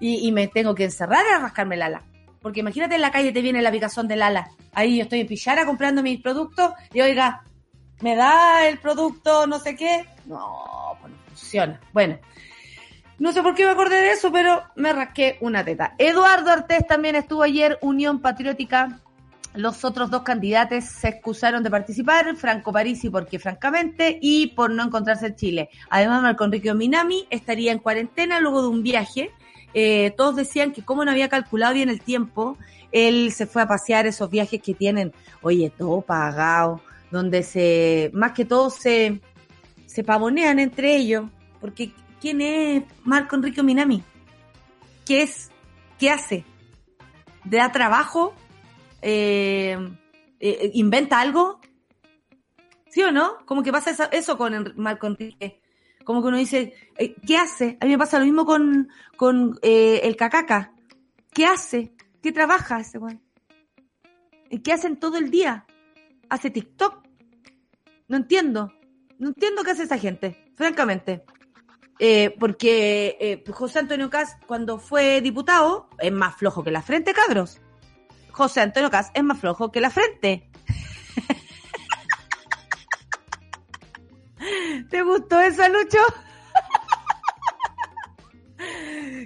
Y, me tengo que encerrar a rascarme el ala. Porque imagínate en la calle te viene la picazón del ala. Ahí yo estoy en Pillara comprando mis productos y oiga, me da el producto no sé qué. No, pues no funciona. Bueno, no sé por qué me acordé de eso, pero me rasqué una teta. Eduardo Artés también estuvo ayer, Unión Patriótica. Los otros dos candidatos se excusaron de participar, Franco Parisi porque francamente y por no encontrarse en Chile. Además, Marco Enrique Minami estaría en cuarentena luego de un viaje. Eh, todos decían que como no había calculado bien el tiempo, él se fue a pasear esos viajes que tienen, oye, todo pagado, donde se, más que todo se, se pavonean entre ellos, porque quién es Marco Enrique Minami, qué es, qué hace, da trabajo, eh, eh, inventa algo, ¿sí o no? Como que pasa eso, con Marco Enrique. Como que uno dice, eh, ¿qué hace? A mí me pasa lo mismo con, el cacaca. ¿Qué hace? ¿Qué trabaja ese weón? ¿Qué hacen todo el día? ¿Hace TikTok? No entiendo. No entiendo qué hace esa gente, francamente. Eh, porque eh, José Antonio Cas, cuando fue diputado, es más flojo que la frente, cabros. José Antonio Cas es más flojo que la frente. visto eso, Lucho?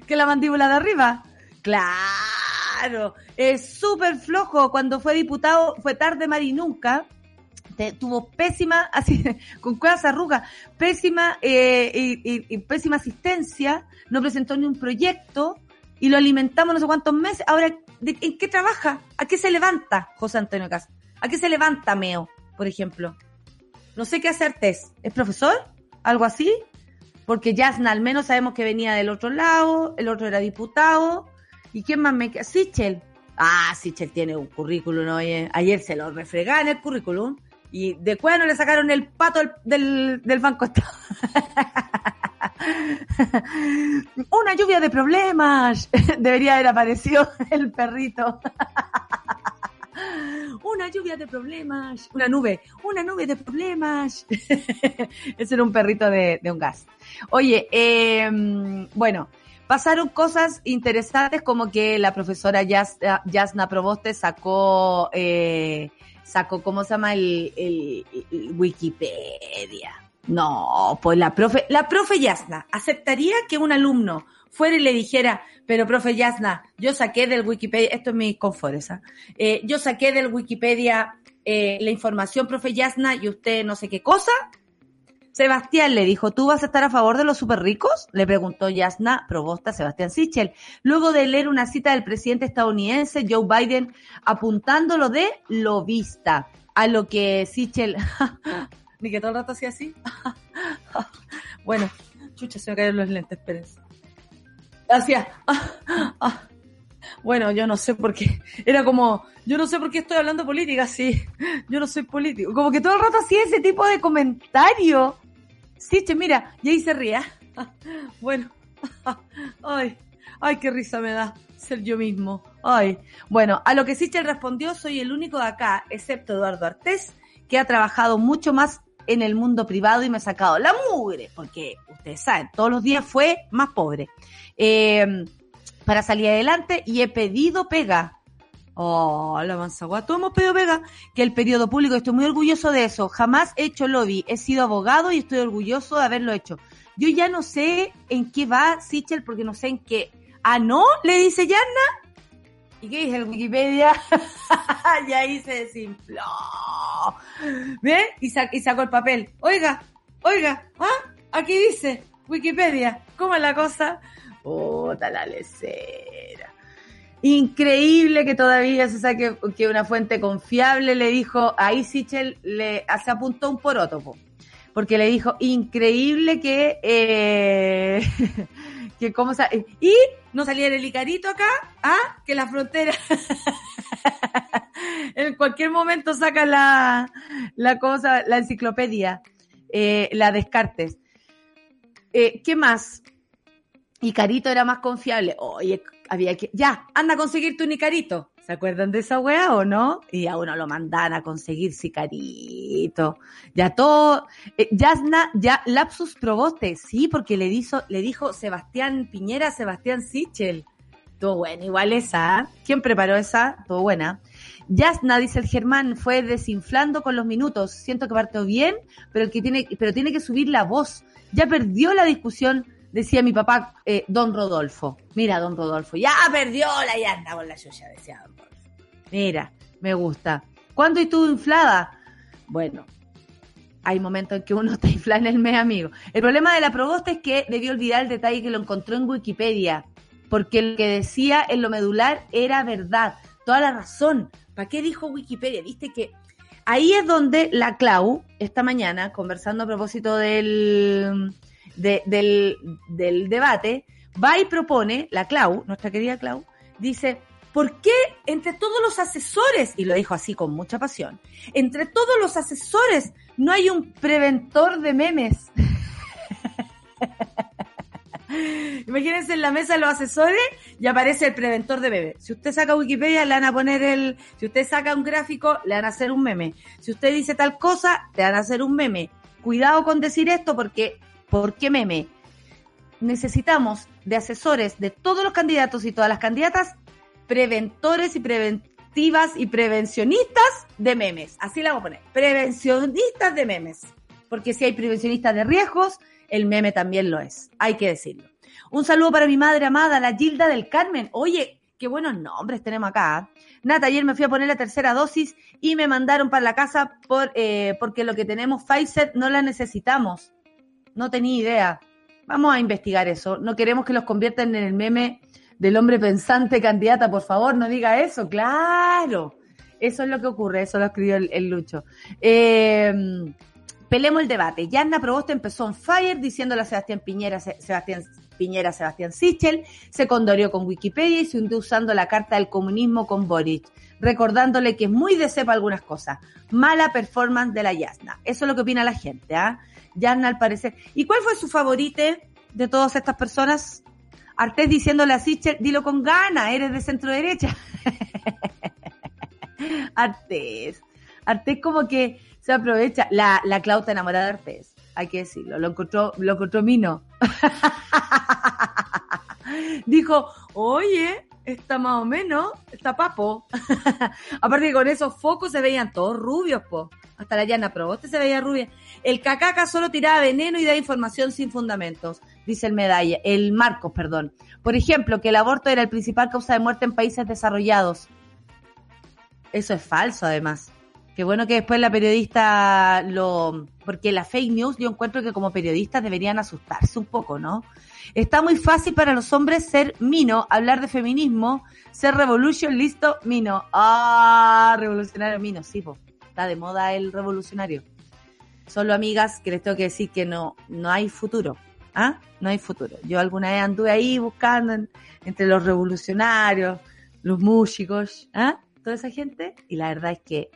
que la mandíbula de arriba. Claro, es súper flojo. Cuando fue diputado fue tarde y nunca. tuvo pésima, así, con cuevas arrugas, pésima eh, y, pésima asistencia, no presentó ni un proyecto y lo alimentamos no sé cuántos meses. Ahora, ¿en qué trabaja? ¿A qué se levanta José Antonio Casa? ¿A qué se levanta Meo, por ejemplo? No sé qué hacer test. ¿Es profesor? ¿Algo así? Porque Jasna al menos sabemos que venía del otro lado, el otro era diputado. ¿Y quién más me queda? Sichel. Ah, Sichel tiene un currículum, oye. Ayer se lo refregaron el currículum. Y de cuándo le sacaron el pato del, del Banco Estado. Una lluvia de problemas. Debería haber aparecido el perrito. Una lluvia de problemas. Una nube. Una nube de problemas. Ese era un perrito de, un gas. Oye, em, bueno, pasaron cosas interesantes como que la profesora Yasna Proboste sacó, eh, sacó, ¿cómo se llama? el Wikipedia no, pues la profe, la profe Yasna, ¿aceptaría que un alumno fuera y le dijera, pero profe Yasna, yo saqué del Wikipedia, esto es mi confort, eh, yo saqué del Wikipedia eh, la información, profe Yasna, y usted no sé qué cosa? Sebastián le dijo, ¿tú vas a estar a favor de los super ricos? Le preguntó Yasna, probosta Sebastián Sichel, luego de leer una cita del presidente estadounidense Joe Biden apuntándolo de lobista, a lo que Sichel ni que todo el rato hacía así. bueno, chucha, se me cayeron los lentes, espérense. Hacía. bueno, yo no sé por qué. Era como, yo no sé por qué estoy hablando política, sí. Yo no soy político. Como que todo el rato hacía ese tipo de comentario. Sí, che, mira, y ahí se ría. bueno. Ay, ay, qué risa me da ser yo mismo. Ay. Bueno, a lo que Sichel respondió, soy el único de acá, excepto Eduardo Artés, que ha trabajado mucho más en el mundo privado y me he sacado la mugre, porque ustedes saben, todos los días fue más pobre. Eh, para salir adelante y he pedido pega. Oh, la manzagua, todos hemos pedido pega, que el periodo público, estoy muy orgulloso de eso. Jamás he hecho lobby, he sido abogado y estoy orgulloso de haberlo hecho. Yo ya no sé en qué va Sichel, porque no sé en qué. Ah, no, le dice Yanna. ¿Y qué dice el Wikipedia? y ahí se desinfló. ¿Ve? Y, sacó el papel. Oiga, oiga, ¿ah? Aquí dice Wikipedia. ¿Cómo es la cosa? Puta la. Increíble que todavía se saque que una fuente confiable le dijo, ahí Sichel le se apuntó un porótopo. Porque le dijo, increíble que eh, que cómo y no saliera el Icarito acá, ¿ah? que la frontera en cualquier momento saca la, la cosa, la enciclopedia, eh, la descartes. Eh, ¿Qué más? Icarito era más confiable. Oye, había que, ya, anda a conseguir tu Icarito. ¿Se acuerdan de esa weá o no? Y a uno lo mandan a conseguir sicarito. Ya todo, eh, ya lapsus proboste, sí, porque le dijo, le dijo Sebastián Piñera, Sebastián Sichel. Todo bueno, igual esa. ¿ah? ¿Quién preparó esa? Todo buena. Yasna, dice el Germán, fue desinflando con los minutos. Siento que partió bien, pero que tiene, pero tiene que subir la voz. Ya perdió la discusión decía mi papá, eh, don Rodolfo. Mira, don Rodolfo, ya perdió la llanta con la suya, decía don Rodolfo. Mira, me gusta. ¿Cuándo estuvo inflada? Bueno, hay momentos en que uno está inflado en el mes, amigo. El problema de la probosta es que debió olvidar el detalle que lo encontró en Wikipedia, porque lo que decía en lo medular era verdad, toda la razón. ¿Para qué dijo Wikipedia? Viste que ahí es donde la Clau, esta mañana, conversando a propósito del, del, del debate, va y propone, la Clau, nuestra querida Clau, dice, ¿por qué entre todos los asesores, y lo dijo así con mucha pasión, entre todos los asesores no hay un preventor de memes? Imagínense en la mesa de los asesores y aparece el preventor de memes. Si usted saca Wikipedia, le van a poner el. Si usted saca un gráfico, le van a hacer un meme. Si usted dice tal cosa, le van a hacer un meme. Cuidado con decir esto porque ¿Por qué meme? Necesitamos de asesores de todos los candidatos y todas las candidatas, preventores y preventivas y prevencionistas de memes. Así la vamos a poner. Prevencionistas de memes. porque si hay prevencionistas de riesgos, el meme también lo es, hay que decirlo. Un saludo para mi madre amada, la Gilda del Carmen. Oye, qué buenos nombres tenemos acá. Nata, ayer me fui a poner la tercera dosis y me mandaron para la casa por, eh, porque lo que tenemos Pfizer no la necesitamos. No tenía idea. Vamos a investigar eso. No queremos que los conviertan en el meme del hombre pensante candidata. Por favor, no diga eso. Claro. Eso es lo que ocurre. Eso lo escribió el, Lucho. Eh, pelemos el debate. Yanna Proboste empezó en fire diciéndole a Sebastián Piñera, Sebastián Piñera, Sebastián Sichel, se condorió con Wikipedia y se hundió usando la carta del comunismo con Boric, recordándole que es muy de cepa algunas cosas. Mala performance de la Yasna. Eso es lo que opina la gente, ¿ah? Yasna al parecer. ¿Y cuál fue su favorite de todas estas personas? Artés diciéndole a Sichel, dilo con gana, eres de centro derecha. Artés. Artés como que se aprovecha. La, la Clauta enamorada de Artés, hay que decirlo. Lo encontró, lo encontró Mino. Dijo, oye, está más o menos, está papo. Aparte que con esos focos se veían todos rubios, po. Hasta la llana Proboste se veía rubia. El cacaca solo tiraba veneno y da información sin fundamentos, dice el medalla, el Marcos, perdón. Por ejemplo, que el aborto era el principal causa de muerte en países desarrollados. Eso es falso, además. Qué bueno que después la periodista lo... Porque la fake news yo encuentro que como periodistas deberían asustarse un poco, ¿no? Está muy fácil para los hombres ser mino, hablar de feminismo, ser revolution, listo, mino. Ah, revolucionario mino, sí, está de moda el revolucionario. Solo amigas que les tengo que decir que no, no hay futuro. ¿Ah? No hay futuro. Yo alguna vez anduve ahí buscando entre los revolucionarios, los músicos, ¿ah? Toda esa gente. Y la verdad es que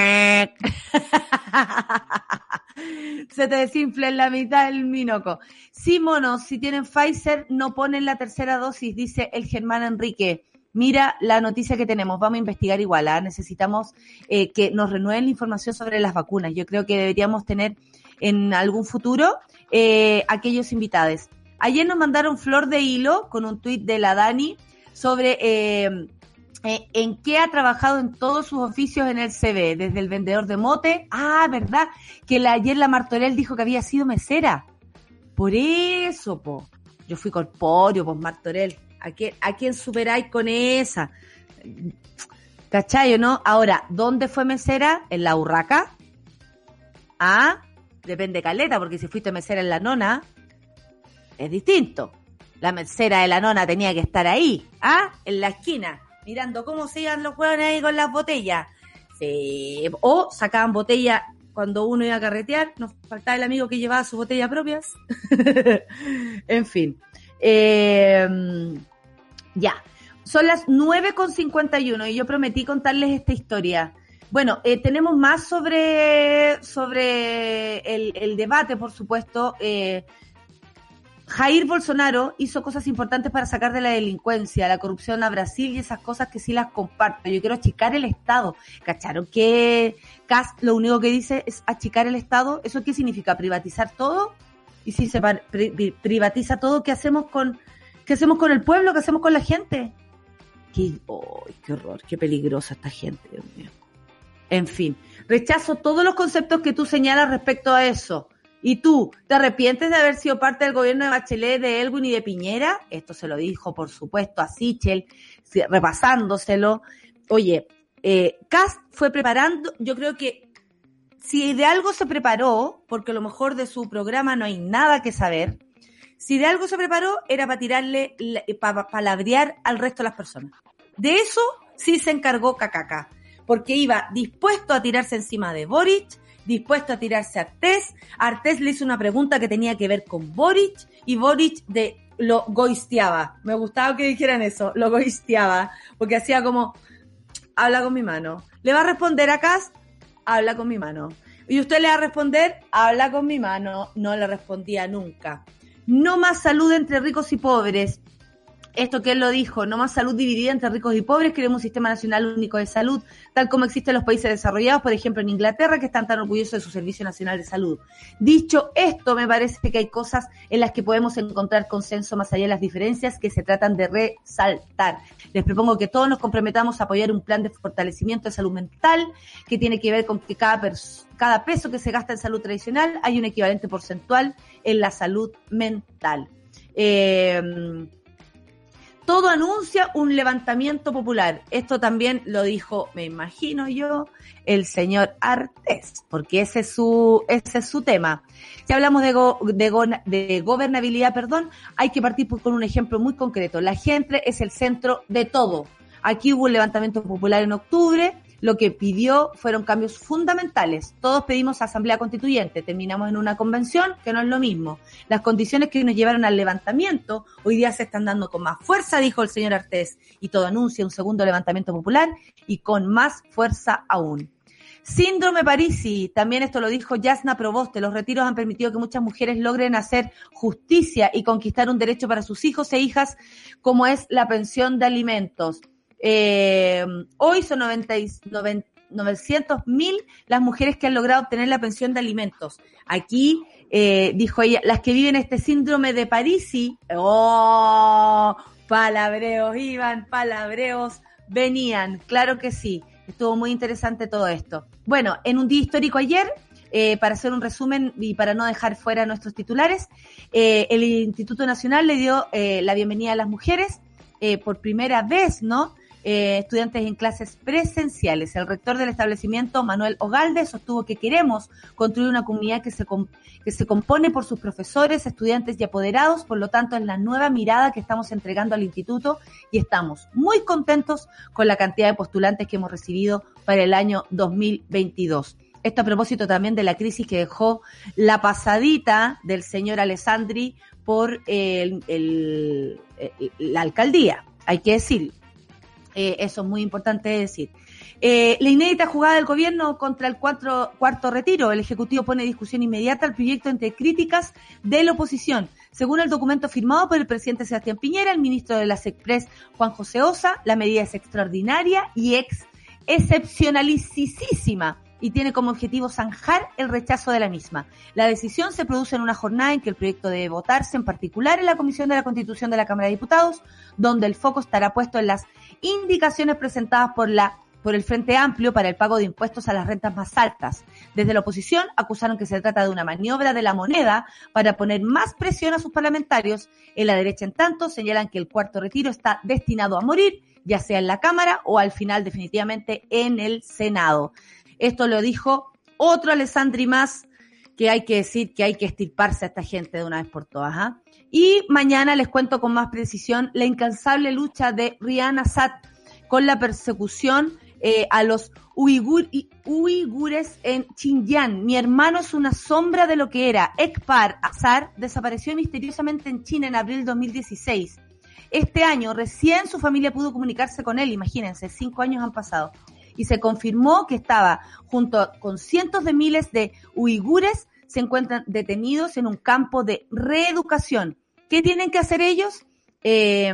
Se te desinfla en la mitad el minoco. Sí, monos, si tienen Pfizer, no ponen la tercera dosis, dice el Germán Enrique. Mira la noticia que tenemos, vamos a investigar igual, ¿ah? necesitamos eh, que nos renueven la información sobre las vacunas. Yo creo que deberíamos tener en algún futuro eh, aquellos invitados. Ayer nos mandaron flor de hilo con un tuit de la Dani sobre eh, eh, ¿En qué ha trabajado en todos sus oficios en el CV? Desde el vendedor de mote. Ah, ¿verdad? Que la, ayer la Martorell dijo que había sido mesera. Por eso, po. Yo fui corpóreo, pues Martorell. ¿A quién, ¿A quién superáis con esa? ¿Cachayo, no? Ahora, ¿dónde fue mesera? ¿En la Urraca? Ah, depende caleta, porque si fuiste mesera en la nona, es distinto. La mesera de la nona tenía que estar ahí, ¿ah? En la esquina mirando cómo se iban los hueones ahí con las botellas. O sacaban botella cuando uno iba a carretear, nos faltaba el amigo que llevaba sus botellas propias. en fin. Em, ya. Son las 9.51 y yo prometí contarles esta historia. Bueno, eh, tenemos más sobre, sobre el, el debate, por supuesto. Eh, Jair Bolsonaro hizo cosas importantes para sacar de la delincuencia, la corrupción a Brasil y esas cosas que sí las comparto. Yo quiero achicar el Estado. ¿Cacharon que Cast lo único que dice es achicar el Estado? ¿Eso qué significa? ¿Privatizar todo? Y si se privatiza todo, ¿qué hacemos con, qué hacemos con el pueblo? ¿Qué hacemos con la gente? Qué, horror, qué peligrosa esta gente, Dios mío. En fin, rechazo todos los conceptos que tú señalas respecto a eso. ¿Y tú, te arrepientes de haber sido parte del gobierno de Bachelet, de Elwin y de Piñera? Esto se lo dijo, por supuesto, a Sichel, repasándoselo. Oye, eh, Cast fue preparando, yo creo que si de algo se preparó, porque a lo mejor de su programa no hay nada que saber, si de algo se preparó era para tirarle, para palabrear al resto de las personas. De eso sí se encargó Cacaca, porque iba dispuesto a tirarse encima de Boric, dispuesto a tirarse a Artés. Artés le hizo una pregunta que tenía que ver con Boric y Boric de, lo goisteaba. Me gustaba que dijeran eso, lo goisteaba, porque hacía como, habla con mi mano. ¿Le va a responder a Cas? Habla con mi mano. Y usted le va a responder, habla con mi mano. No le respondía nunca. No más salud entre ricos y pobres. Esto que él lo dijo, no más salud dividida entre ricos y pobres, queremos un sistema nacional único de salud, tal como existe en los países desarrollados, por ejemplo en Inglaterra, que están tan orgullosos de su Servicio Nacional de Salud. Dicho esto, me parece que hay cosas en las que podemos encontrar consenso más allá de las diferencias que se tratan de resaltar. Les propongo que todos nos comprometamos a apoyar un plan de fortalecimiento de salud mental que tiene que ver con que cada, cada peso que se gasta en salud tradicional hay un equivalente porcentual en la salud mental. Eh, todo anuncia un levantamiento popular. Esto también lo dijo, me imagino yo, el señor Artés, porque ese es su, ese es su tema. Si hablamos de, de, de gobernabilidad, perdón, hay que partir con un ejemplo muy concreto. La gente es el centro de todo. Aquí hubo un levantamiento popular en octubre, lo que pidió fueron cambios fundamentales. Todos pedimos asamblea constituyente, terminamos en una convención, que no es lo mismo. Las condiciones que nos llevaron al levantamiento hoy día se están dando con más fuerza, dijo el señor Artés, y todo anuncia un segundo levantamiento popular y con más fuerza aún. Síndrome Parisi, también esto lo dijo Yasna Proboste, los retiros han permitido que muchas mujeres logren hacer justicia y conquistar un derecho para sus hijos e hijas, como es la pensión de alimentos. Eh, hoy son 900 mil las mujeres que han logrado obtener la pensión de alimentos. Aquí, eh, dijo ella, las que viven este síndrome de Parisi, oh, palabreos iban, palabreos venían, claro que sí. Estuvo muy interesante todo esto. Bueno, en un día histórico ayer, eh, para hacer un resumen y para no dejar fuera nuestros titulares, eh, el Instituto Nacional le dio eh, la bienvenida a las mujeres eh, por primera vez, ¿no? Eh, estudiantes en clases presenciales. El rector del establecimiento, Manuel Ogalde, sostuvo que queremos construir una comunidad que se, que se compone por sus profesores, estudiantes y apoderados, por lo tanto es la nueva mirada que estamos entregando al instituto y estamos muy contentos con la cantidad de postulantes que hemos recibido para el año 2022. Esto a propósito también de la crisis que dejó la pasadita del señor Alessandri por el, la alcaldía, hay que decir. Eh, eso es muy importante decir. Eh, la inédita jugada del gobierno contra el cuatro, cuarto retiro. El Ejecutivo pone discusión inmediata al proyecto entre críticas de la oposición. Según el documento firmado por el presidente Sebastián Piñera, el ministro de la SECPRES, Juan José Osa, la medida es extraordinaria y ex excepcionalicísima y tiene como objetivo zanjar el rechazo de la misma. La decisión se produce en una jornada en que el proyecto debe votarse, en particular en la Comisión de la Constitución de la Cámara de Diputados, donde el foco estará puesto en las indicaciones presentadas por la por el Frente Amplio para el pago de impuestos a las rentas más altas. Desde la oposición acusaron que se trata de una maniobra de la moneda para poner más presión a sus parlamentarios. En la derecha, en tanto, señalan que el cuarto retiro está destinado a morir, ya sea en la Cámara o al final definitivamente en el Senado. Esto lo dijo otro Alessandri más, que hay que decir que hay que estirparse a esta gente de una vez por todas. ¿ah? Y mañana les cuento con más precisión la incansable lucha de Rihanna Assad con la persecución eh, a los uigur, uigures en Xinjiang. Mi hermano es una sombra de lo que era. Ekpar Azar desapareció misteriosamente en China en abril de 2016. Este año recién su familia pudo comunicarse con él, imagínense, cinco años han pasado. Y se confirmó que estaba junto con cientos de miles de uigures se encuentran detenidos en un campo de reeducación. ¿Qué tienen que hacer ellos? Eh,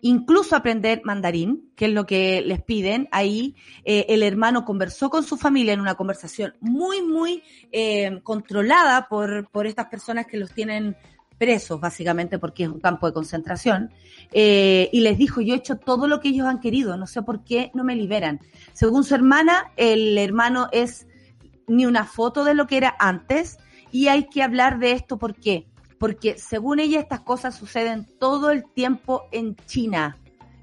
incluso aprender mandarín, que es lo que les piden. Ahí eh, el hermano conversó con su familia en una conversación muy, muy eh, controlada por, por estas personas que los tienen presos, básicamente, porque es un campo de concentración, eh, y les dijo, yo he hecho todo lo que ellos han querido, no sé por qué no me liberan. Según su hermana, el hermano es ni una foto de lo que era antes, y hay que hablar de esto, ¿por qué? porque según ella estas cosas suceden todo el tiempo en China.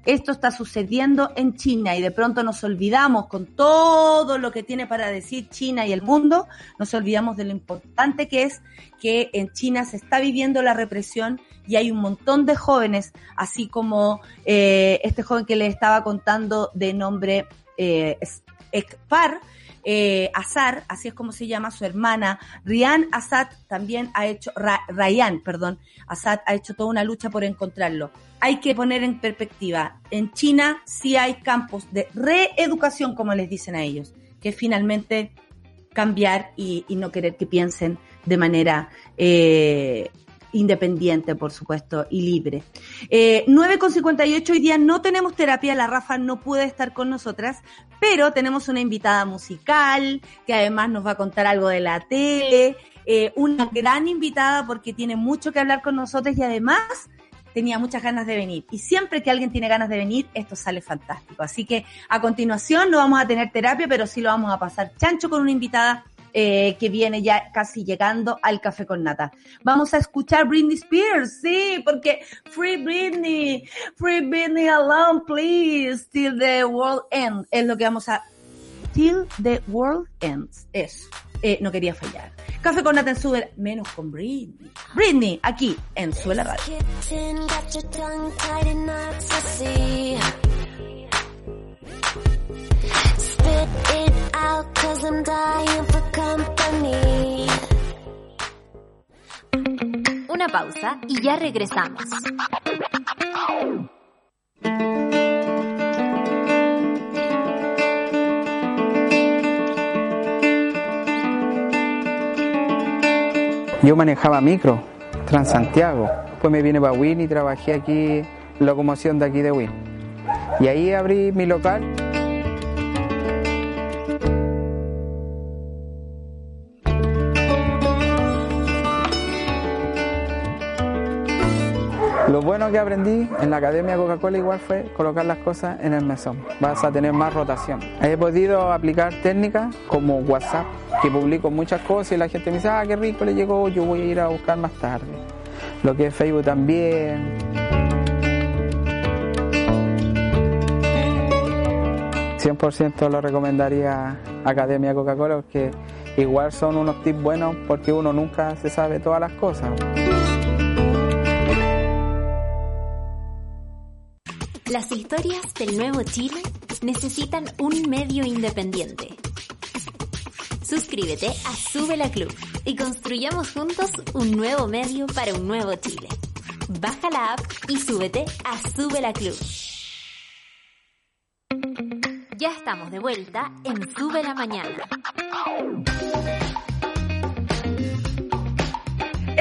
Esto está sucediendo en China y de pronto nos olvidamos con todo lo que tiene para decir China y el mundo, nos olvidamos de lo importante que es que en China se está viviendo la represión y hay un montón de jóvenes, así como eh, este joven que le estaba contando de nombre eh, eh, Azar, así es como se llama su hermana, Rian Assad también ha hecho, Ra, Ryan, perdón, Assad ha hecho toda una lucha por encontrarlo. Hay que poner en perspectiva, en China sí hay campos de reeducación, como les dicen a ellos, que finalmente cambiar y, y no querer que piensen de manera eh, independiente, por supuesto, y libre. Eh, 9.58 hoy día no tenemos terapia, la Rafa no puede estar con nosotras, pero tenemos una invitada musical que además nos va a contar algo de la tele, eh, una gran invitada porque tiene mucho que hablar con nosotros y además tenía muchas ganas de venir. Y siempre que alguien tiene ganas de venir, esto sale fantástico. Así que a continuación no vamos a tener terapia, pero sí lo vamos a pasar chancho con una invitada eh, que viene ya casi llegando al café con nata. Vamos a escuchar Britney Spears, sí, porque Free Britney, Free Britney alone, please, till the world ends. Es lo que vamos a... Till the world ends. Eso. Eh, no quería fallar. Café con nata en Sube, menos con Britney. Britney, aquí en Sube la Radio. Cause I'm dying for company. Una pausa y ya regresamos. Yo manejaba micro, Transantiago. Después me vine para Win y trabajé aquí, locomoción de aquí de Win. Y ahí abrí mi local. Lo bueno que aprendí en la Academia Coca-Cola igual fue colocar las cosas en el mesón. Vas a tener más rotación. He podido aplicar técnicas como WhatsApp, que publico muchas cosas y la gente me dice, ah, qué rico le llegó, yo voy a ir a buscar más tarde. Lo que es Facebook también. 100% lo recomendaría Academia Coca-Cola porque igual son unos tips buenos porque uno nunca se sabe todas las cosas. Las historias del nuevo Chile necesitan un medio independiente. Suscríbete a Sube la Club y construyamos juntos un nuevo medio para un nuevo Chile. Baja la app y súbete a Sube la Club. Ya estamos de vuelta en Sube la Mañana.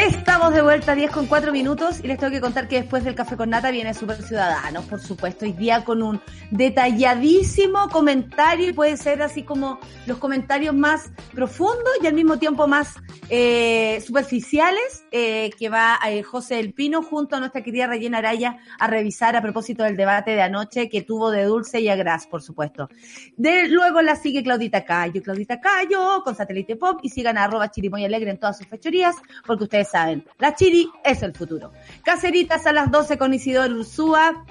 Estamos de vuelta 10 con 4 minutos y les tengo que contar que después del café con nata viene Super Ciudadanos, por supuesto, hoy día con un detalladísimo comentario y puede ser así como los comentarios más profundos y al mismo tiempo más eh, superficiales eh, que va eh, José del Pino junto a nuestra querida Rayena Araya a revisar a propósito del debate de anoche que tuvo de Dulce y a Gras, por supuesto. De, luego la sigue Claudita Cayo, Claudita Cayo con Satélite Pop y sigan a arroba chirimoy alegre en todas sus fechorías porque ustedes saben, la chiri es el futuro. Caceritas a las 12 con Isidoro Ursúa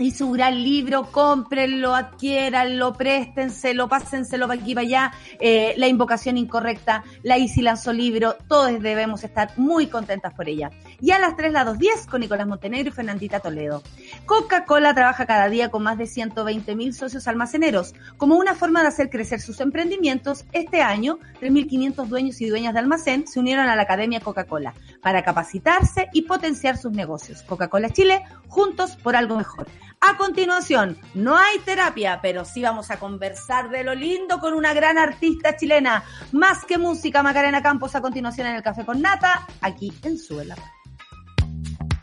y su gran libro, cómprenlo, adquiéranlo, préstenselo, pásenselo para aquí para allá. Eh, la invocación incorrecta, la Isi lanzó libro, todos debemos estar muy contentas por ella. Y a las 3, la 2.10 con Nicolás Montenegro y Fernandita Toledo. Coca-Cola trabaja cada día con más de 120 mil socios almaceneros. Como una forma de hacer crecer sus emprendimientos, este año 3.500 dueños y dueñas de almacén se unieron a la Academia Coca-Cola para capacitarse y potenciar sus negocios. Coca-Cola Chile, juntos por algo mejor. A continuación, no hay terapia, pero sí vamos a conversar de lo lindo con una gran artista chilena. Más que música, Macarena Campos a continuación en el Café con Nata, aquí en Suela.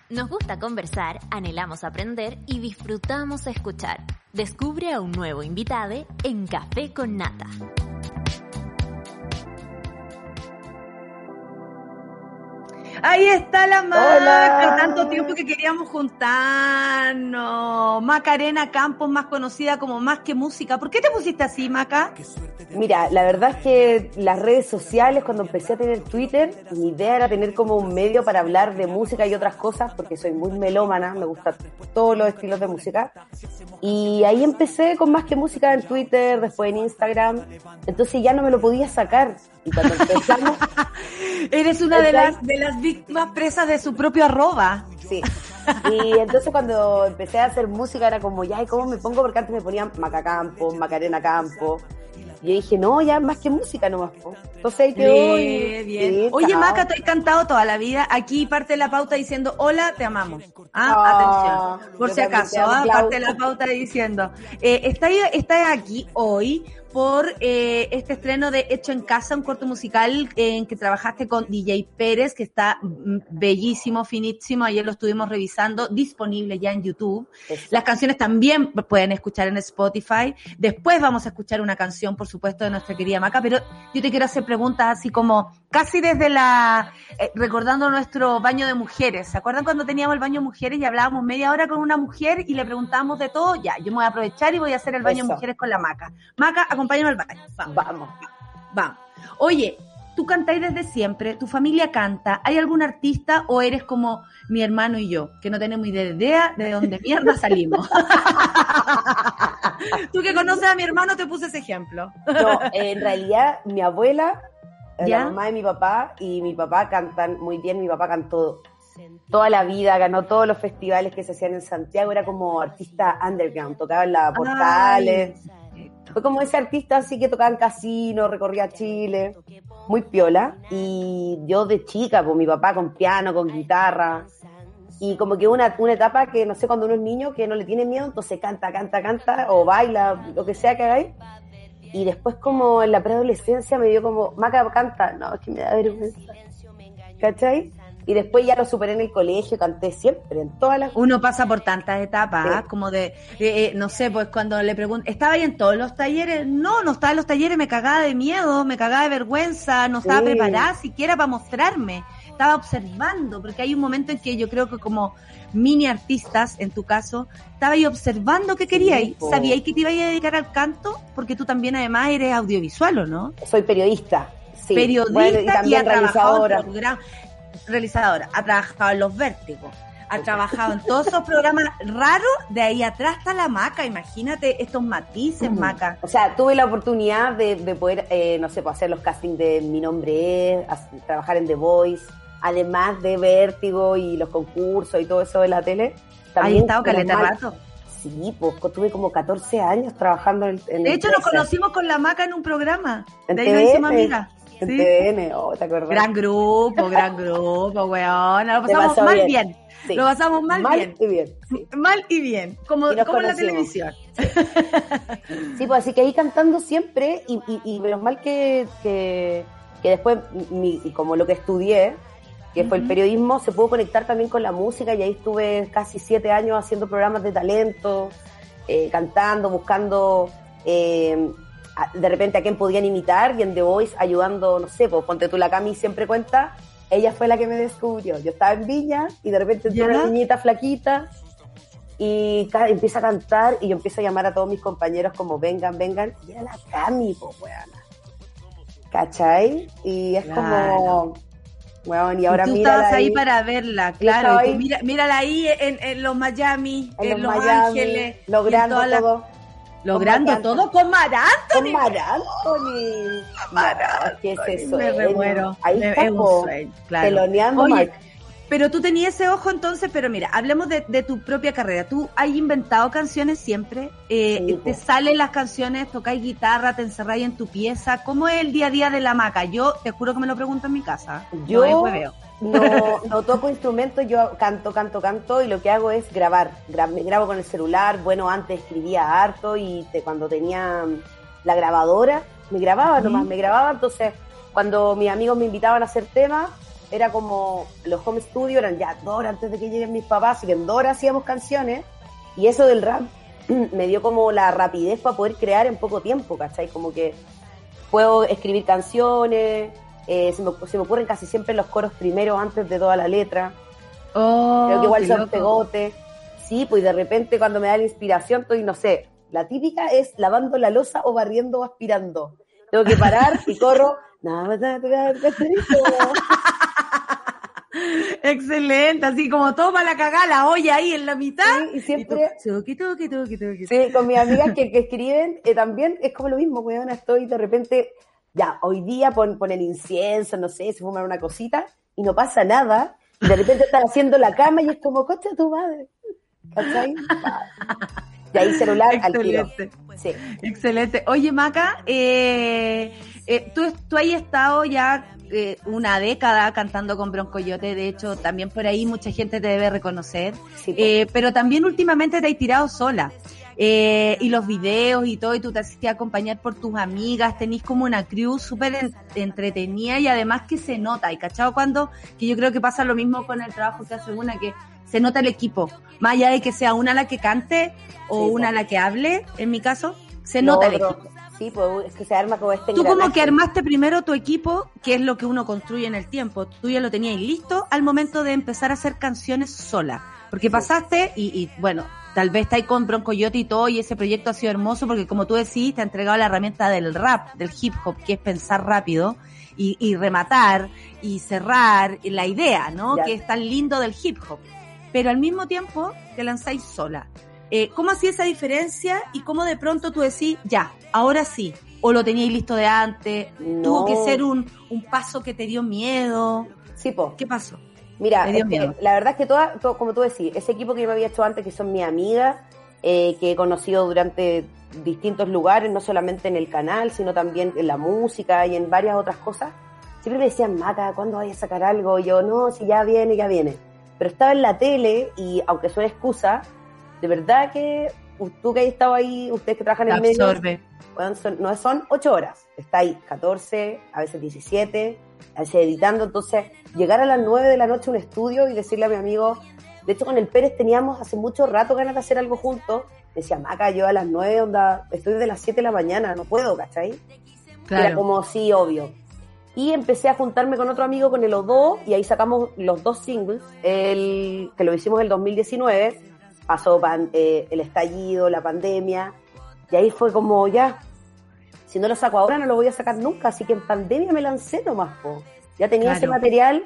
Nos gusta conversar, anhelamos aprender y disfrutamos escuchar. Descubre a un nuevo invitado en Café con Nata. Ahí está la Maca, tanto tiempo que queríamos juntarnos. Macarena Campos, más conocida como Más que Música. ¿Por qué te pusiste así, Maca? Mira, la verdad es que las redes sociales, cuando empecé a tener Twitter, mi idea era tener como un medio para hablar de música y otras cosas, porque soy muy melómana, me gustan todos los estilos de música. Y ahí empecé con Más que Música en Twitter, después en Instagram. Entonces ya no me lo podía sacar. Y cuando empezamos... Eres una de las, de las víctimas presas de su propio arroba. Sí. Y entonces cuando empecé a hacer música era como, ya, ¿y cómo me pongo? Porque antes me ponían Maca Campo, Macarena Campo. Y yo dije, no, ya más que música nomás. Entonces ahí quedó. Bien, Oye, chao. Maca, te he cantado toda la vida. Aquí parte la pauta diciendo, hola, te amamos. Ah, Ah, atención. Por si acaso, ah, parte la pauta diciendo, eh, está aquí hoy por eh, este estreno de Hecho en Casa, un corto musical en que trabajaste con DJ Pérez, que está mm, bellísimo, finísimo. Ayer lo estuvimos revisando, disponible ya en YouTube. Las canciones también pueden escuchar en Spotify. Después vamos a escuchar una canción, por supuesto, de nuestra querida Maca, pero yo te quiero hacer preguntas así como casi desde la, eh, recordando nuestro baño de mujeres. ¿Se acuerdan cuando teníamos el baño de mujeres y hablábamos media hora con una mujer y le preguntábamos de todo? Ya, yo me voy a aprovechar y voy a hacer el baño de mujeres con la Maca. Maca, acompáñame al baño. Vamos. Vamos. Vamos. Oye, tú cantáis desde siempre, tu familia canta. ¿Hay algún artista o eres como mi hermano y yo, que no tenemos idea de dónde mierda salimos? tú que conoces a mi hermano te puse ese ejemplo. No, en realidad, mi abuela, ¿Ya? la mamá de mi papá y mi papá cantan muy bien. Mi papá cantó toda la vida, ganó todos los festivales que se hacían en Santiago, era como artista underground, tocaba en la Portales. Fue como ese artista así que tocaba en casino, recorría Chile, muy piola. Y yo de chica, pues mi papá con piano, con guitarra. Y como que una, una etapa que, no sé, cuando uno es niño, que no le tiene miedo, entonces canta, canta, canta, o baila, lo que sea que hagáis. Y después como en la preadolescencia me dio como, Maca canta, no, es que me da vergüenza. ¿Cachai? Y después ya lo superé en el colegio, canté siempre, en todas las... Uno pasa por tantas etapas, Sí. ¿ah? como de, eh, eh, no sé, pues cuando le pregunto, ¿estaba ahí en todos los talleres? No, no estaba en los talleres, me cagaba de miedo, me cagaba de vergüenza, no estaba Sí. preparada siquiera para mostrarme, estaba observando, porque hay un momento en que yo creo que como mini artistas, en tu caso, estaba ahí observando qué queríais, po. sabíais que te ibas a dedicar al canto, porque tú también además eres audiovisual, ¿o no? Soy periodista. Sí. periodista Bueno, y y, ha trabajado realizadora. en realizadora, ha trabajado en Los Vértigos, ha trabajado en todos esos programas raros, de ahí atrás está la maca, imagínate estos matices, maca. O sea, tuve la oportunidad de, de poder, eh, no sé, pues, hacer los castings de Mi Nombre es, trabajar en The Voice, además de Vértigo y los concursos y todo eso de la tele. Ahí he estado caleta mal- rato. Sí, pues tuve como 14 años trabajando en, en De hecho, nos conocimos con la maca en un programa. En De ahí nos hicimos TVN. amigas. En Sí. TVN, oh, ¿te acuerdas? Gran grupo, gran grupo, weón. Lo pasamos mal bien. bien. Sí. Lo pasamos mal, bien. y bien. Sí. Mal y bien. Como, Y nos como en la televisión. Sí, pues así que ahí cantando siempre y, y, y menos mal que, que, que después, mi, como lo que estudié, que fue el periodismo, se pudo conectar también con la música y ahí estuve casi siete años haciendo programas de talento, eh, cantando, buscando eh, a- de repente a quién podían imitar y en The Voice ayudando, no sé, pues ponte tú la Cami siempre cuenta, ella fue la que me descubrió. Yo estaba en Viña y de repente entró una niñita flaquita y empieza a cantar y yo empiezo a llamar a todos mis compañeros como vengan, vengan, y era la Cami, pues weona. ¿Cachai? Y es Claro. como, weón, y ahora y tú mira estabas ahí para verla, claro. y tú ahí. mira, mírala ahí en, en los Miami, en, en los, Miami, Ángeles, en logrando las- todo. logrando Con todo con Mar Con Anthony. Mar Anthony. Mar No, ¿Qué es eso? Me remuero. Ahí Me- está, es un sueño, claro. teloneando Oye, Marc. Pero tú tenías ese ojo entonces, pero mira, hablemos de, de tu propia carrera. Tú has inventado canciones siempre, eh, Sí, te salen las canciones, tocáis guitarra, te encerráis en tu pieza. ¿Cómo es el día a día de la maca? Yo te juro que me lo pregunto en mi casa. Yo- no. No, no toco instrumentos, yo canto, canto, canto y lo que hago es grabar. Gra- me grabo con el celular, bueno, antes escribía harto y te- cuando tenía la grabadora, me grababa nomás, me grababa, entonces cuando mis amigos me invitaban a hacer temas, era como los home studio, eran ya dos horas antes de que lleguen mis papás, así que en dos horas hacíamos canciones y eso del rap me dio como la rapidez para poder crear en poco tiempo, ¿cachai? Como que puedo escribir canciones, eh, se, me, se me ocurren casi siempre los coros primero antes de toda la letra. Oh, Creo que igual son loco. pegotes. Sí, pues de repente cuando me da la inspiración estoy, no sé, la típica es lavando la losa o barriendo o aspirando. Tengo que parar y corro. Excelente, así como toma la cagada, la olla ahí en la mitad. Sí, y siempre- tuqui, tuqui, tuqui. Sí, con mis amigas que, que escriben eh, también es como lo mismo, weón. Estoy de repente, ya, hoy día pon, ponen incienso, no sé, se fuman una cosita y no pasa nada. Y de repente están haciendo la cama y es como, coche tu madre. ¿Cachai? Y ahí celular al tiro. Excelente. Sí. Excelente. Oye, Maca, eh, eh, tú, tú has estado ya eh, una década cantando con Broncoyote, de hecho, también por ahí mucha gente te debe reconocer, sí, eh, pero también últimamente te has tirado sola. eh, y los videos y todo, y tú te hacías acompañar por tus amigas, tenís como una crew súper en- entretenida y además que se nota, y cachado cuando, que yo creo que pasa lo mismo con el trabajo que hace una, que se nota el equipo, más allá de que sea una la que cante o Sí, una la que hable, en mi caso, se Lo nota el equipo. Sí, pues es que se arma como este Tú como que armaste primero tu equipo, que es lo que uno construye en el tiempo. Tú ya lo tenías listo al momento de empezar a hacer canciones sola. Porque pasaste y, y, bueno, tal vez estáis con Bronco Coyote y todo y ese proyecto ha sido hermoso porque como tú decís, te ha entregado la herramienta del rap, del hip hop, que es pensar rápido y, y rematar y cerrar la idea, ¿no? Ya. Que es tan lindo del hip hop. Pero al mismo tiempo te lanzáis sola. Eh, ¿Cómo hacía esa diferencia y cómo de pronto tú decís, ya, ahora sí? ¿O lo teníais listo de antes? No. ¿Tuvo que ser un, un paso que te dio miedo? Sí, pues. ¿Qué pasó? Mira, es que la verdad es que toda, to- como tú decís, ese equipo que yo me había hecho antes, que son mis amigas, eh, que he conocido durante distintos lugares, no solamente en el canal, sino también en la música y en varias otras cosas, siempre me decían, Maca, ¿cuándo vayas a sacar algo? Y yo, no, si ya viene, ya viene. Pero estaba en la tele y, aunque suene excusa, de verdad que tú que has estado ahí, ustedes que trabajan en. Weón, son, no son ocho horas, está ahí 14, a veces 17, a veces editando, entonces llegar a las 9 de la noche a un estudio y decirle a mi amigo, de hecho con el Pérez teníamos hace mucho rato ganas de hacer algo juntos, me decía, Maca, yo a las 9, onda, estoy desde las 7 de la mañana, no puedo, ¿cachai? Era Claro. como, sí, obvio. Y empecé a juntarme con otro amigo, con el O2, y ahí sacamos los dos singles, el, que lo hicimos el 2019, pasó pan- eh, el estallido, la pandemia, y ahí fue como, ya, si no lo saco ahora no lo voy a sacar nunca, así que en pandemia me lancé nomás, po. Ya tenía ese material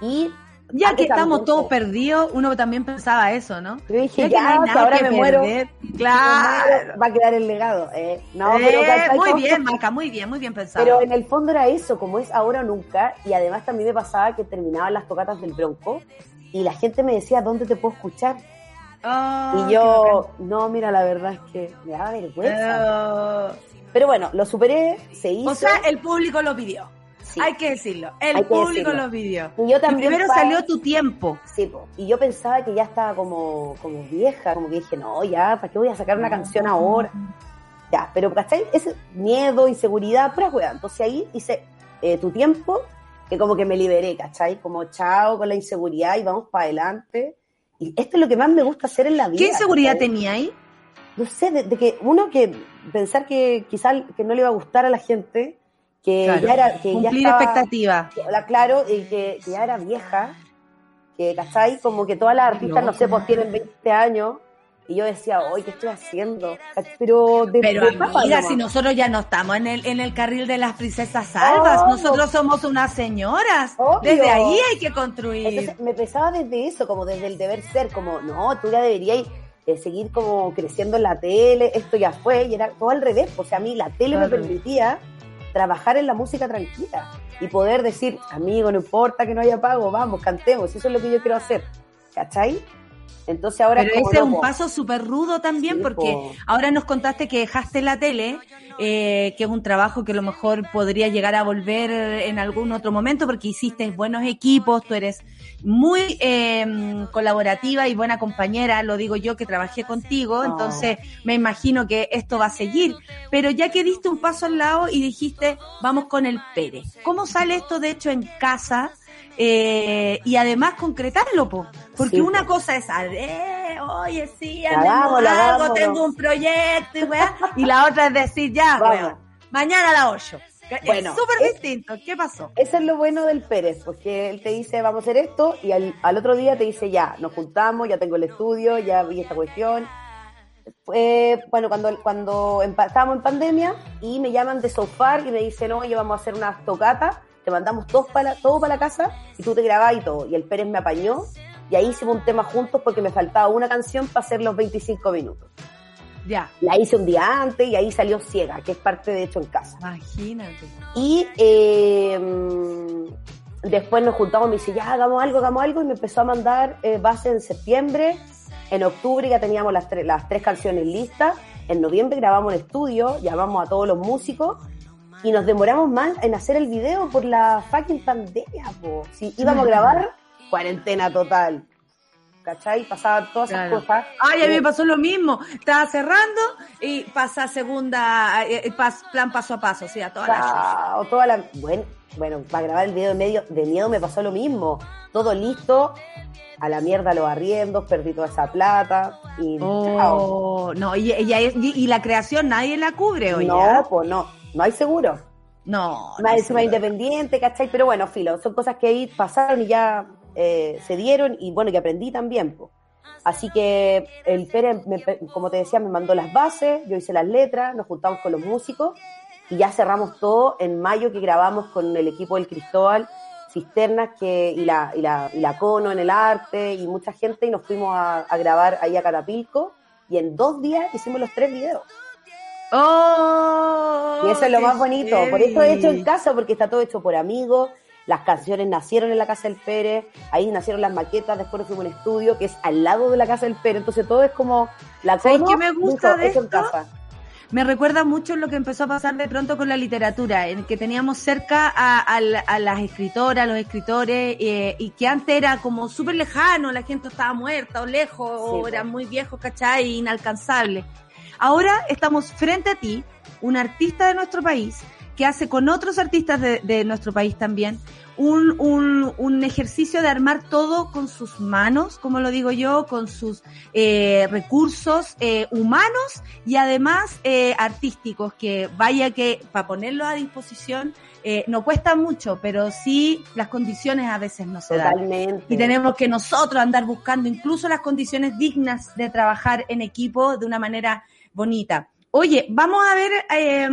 y... Ya que estamos todos perdidos, uno también pensaba eso, ¿no? Yo dije, Ya no hay que nada ahora que me muero, me Claro. muero, va a quedar el legado. Eh, no, Eh, muy Como- bien, Maca, muy bien, muy bien pensado. Pero en el fondo era eso, como es ahora o nunca, y además también me pasaba que terminaban las tocatas del Bronco y la gente me decía, ¿dónde te puedo escuchar? Oh, y yo, no, mira, la verdad es que me daba vergüenza. Pero bueno, lo superé, se hizo. O sea, el público lo pidió. sí. Hay que decirlo. El que público decirlo. lo pidió. Y yo Y también primero pa- salió tu tiempo. Sí, po. y yo pensaba que ya estaba como, como vieja, como que dije, no, ya, ¿para qué voy a sacar una canción ahora? Ya, pero ¿cachai? Ese miedo, inseguridad, pura hueá. Entonces ahí hice eh, tu tiempo, que como que me liberé, ¿cachai? Como chao con la inseguridad y vamos para adelante. Y esto es lo que más me gusta hacer en la vida. ¿Qué inseguridad tenía ahí? No sé, de, de que uno que pensar que quizás que no le iba a gustar a la gente, que Claro. ya era, que ya Cumplir estaba- expectativas. la- claro, y que, que ya era vieja, que, ¿cachai? Como que todas las artistas, no sé, pues tienen 20 años, y yo decía, oye, ¿qué estoy haciendo? Pero de, Pero de amiga, nomás. si nosotros ya no estamos en el, en el carril de las princesas salvas, Oh, nosotros somos unas señoras. Obvio. Desde ahí hay que construir. Entonces me pesaba desde eso, como desde el deber ser, como, no, tú ya deberías eh, seguir como creciendo en la tele, esto ya fue, y era todo al revés, o sea, a mí la tele me permitía trabajar en la música tranquila y poder decir, amigo, no importa que no haya pago, vamos, cantemos, eso es lo que yo quiero hacer, ¿cachai? Entonces ahora Pero ese es un paso súper rudo también, Sí, porque po. ahora nos contaste que dejaste la tele, eh, que es un trabajo que a lo mejor podría llegar a volver en algún otro momento, porque hiciste buenos equipos, tú eres muy eh, colaborativa y buena compañera, lo digo yo que trabajé contigo, Oh. entonces me imagino que esto va a seguir. Pero ya que diste un paso al lado y dijiste, vamos con el Pérez, ¿cómo sale esto de hecho en casa? Eh, y además concretarlo, po. porque Sí, una po. cosa es, eh, oye, sí, hagamos algo, tengo un proyecto y weá, y la otra es decir, ya, weón, mañana a las 8. Bueno, es súper distinto, ¿qué pasó? Eso es lo bueno del Pérez, porque él te dice, vamos a hacer esto, y al, al otro día te dice, ya, nos juntamos, ya tengo el estudio, ya vi esta cuestión. Fue, bueno, cuando, cuando estábamos en pandemia, y me llaman de Sofar y me dicen, oye, vamos a hacer unas tocatas, te mandamos todos para, todo para la casa, y tú te grabás y todo. Y el Pérez me apañó, y ahí hicimos un tema juntos porque me faltaba una canción para hacer los 25 minutos. Ya, La hice un día antes, y ahí salió Ciega, que es parte de hecho en casa. imagínate. Y eh, después nos juntamos, me dice, ya, hagamos algo, hagamos algo, y me empezó a mandar eh, base en septiembre. En octubre ya teníamos las, tre- las tres canciones listas. En noviembre grabamos en estudio, llamamos a todos los músicos y nos demoramos más en hacer el video por la fucking pandemia, po. Si íbamos a grabar, cuarentena total. ¿cachai? Pasaban todas esas Claro. cosas. Ay, a mí Eh, me pasó lo mismo. Estaba cerrando y pasa segunda, eh, eh, pas- plan paso a paso, o sea, toda la Chao, toda la... Bueno, bueno, para grabar el video de medio de miedo me pasó lo mismo. Todo listo, a la mierda los arriendos, perdí toda esa plata y chao. Oh, no, y, y, y- y la creación nadie la cubre, oye. No, pues no, no hay seguro. No. Más no encima independiente, ¿cachai? Pero bueno, filo, son cosas que ahí pasaron y ya eh, se dieron y bueno, que aprendí también. po. Así que el Pérez, me- como te decía, me mandó las bases, yo hice las letras, nos juntamos con los músicos y ya cerramos todo en mayo que grabamos con el equipo del Cristóbal, Cisternas que, y, la, y, la, y la Cono en el arte y mucha gente y nos fuimos a, a grabar ahí a Catapilco y en dos días hicimos los tres videos. Oh, Y eso es lo más bonito. Por eso he hecho en casa, porque está todo hecho por amigos. Las canciones nacieron en la casa del Pérez, ahí nacieron las maquetas, después nos fuimos a un estudio que es al lado de la casa del Pérez. Entonces todo es como la ¿Sabes cono, qué me gusta de hecho en esto? casa. Me recuerda mucho lo que empezó a pasar de pronto con la literatura, en que teníamos cerca a, a la- a las escritoras, los escritores, eh, y que antes era como súper lejano, la gente estaba muerta o lejos, o eran muy viejos, ¿cachai? Inalcanzables. Ahora estamos frente a ti, un artista de nuestro país, que hace con otros artistas de, de nuestro país también un, un, un ejercicio de armar todo con sus manos, como lo digo yo, con sus eh, recursos eh, humanos y además eh, artísticos, que vaya que para ponerlo a disposición eh, no cuesta mucho, pero sí las condiciones a veces no se dan. Totalmente. Y tenemos que nosotros andar buscando incluso las condiciones dignas de trabajar en equipo de una manera bonita. Oye, vamos a ver eh,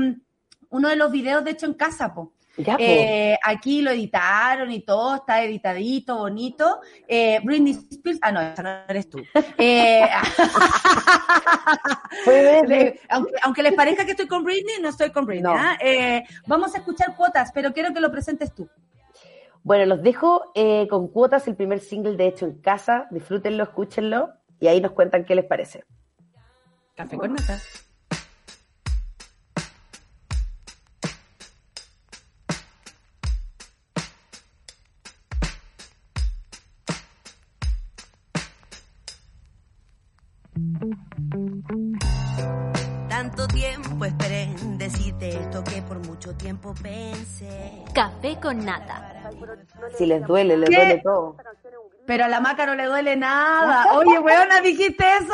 uno de los videos de hecho en casa, po. Ya. Eh, aquí lo editaron y todo, está editadito, bonito. Eh, Britney Spears, ah, no, esa no eres tú. Eh, le- aunque, aunque les parezca que estoy con Britney, no estoy con Britney. No. ¿ah? Eh, vamos a escuchar cuotas, pero quiero que lo presentes tú. Bueno, los dejo eh, con cuotas, el primer single de hecho en casa. Disfrútenlo, escúchenlo y ahí nos cuentan qué les parece. Café con nata. Tiempo pensé. Café con nata. Si les duele, les ¿Qué? duele todo. Pero a la maca no le duele nada. Oye, weona, dijiste eso.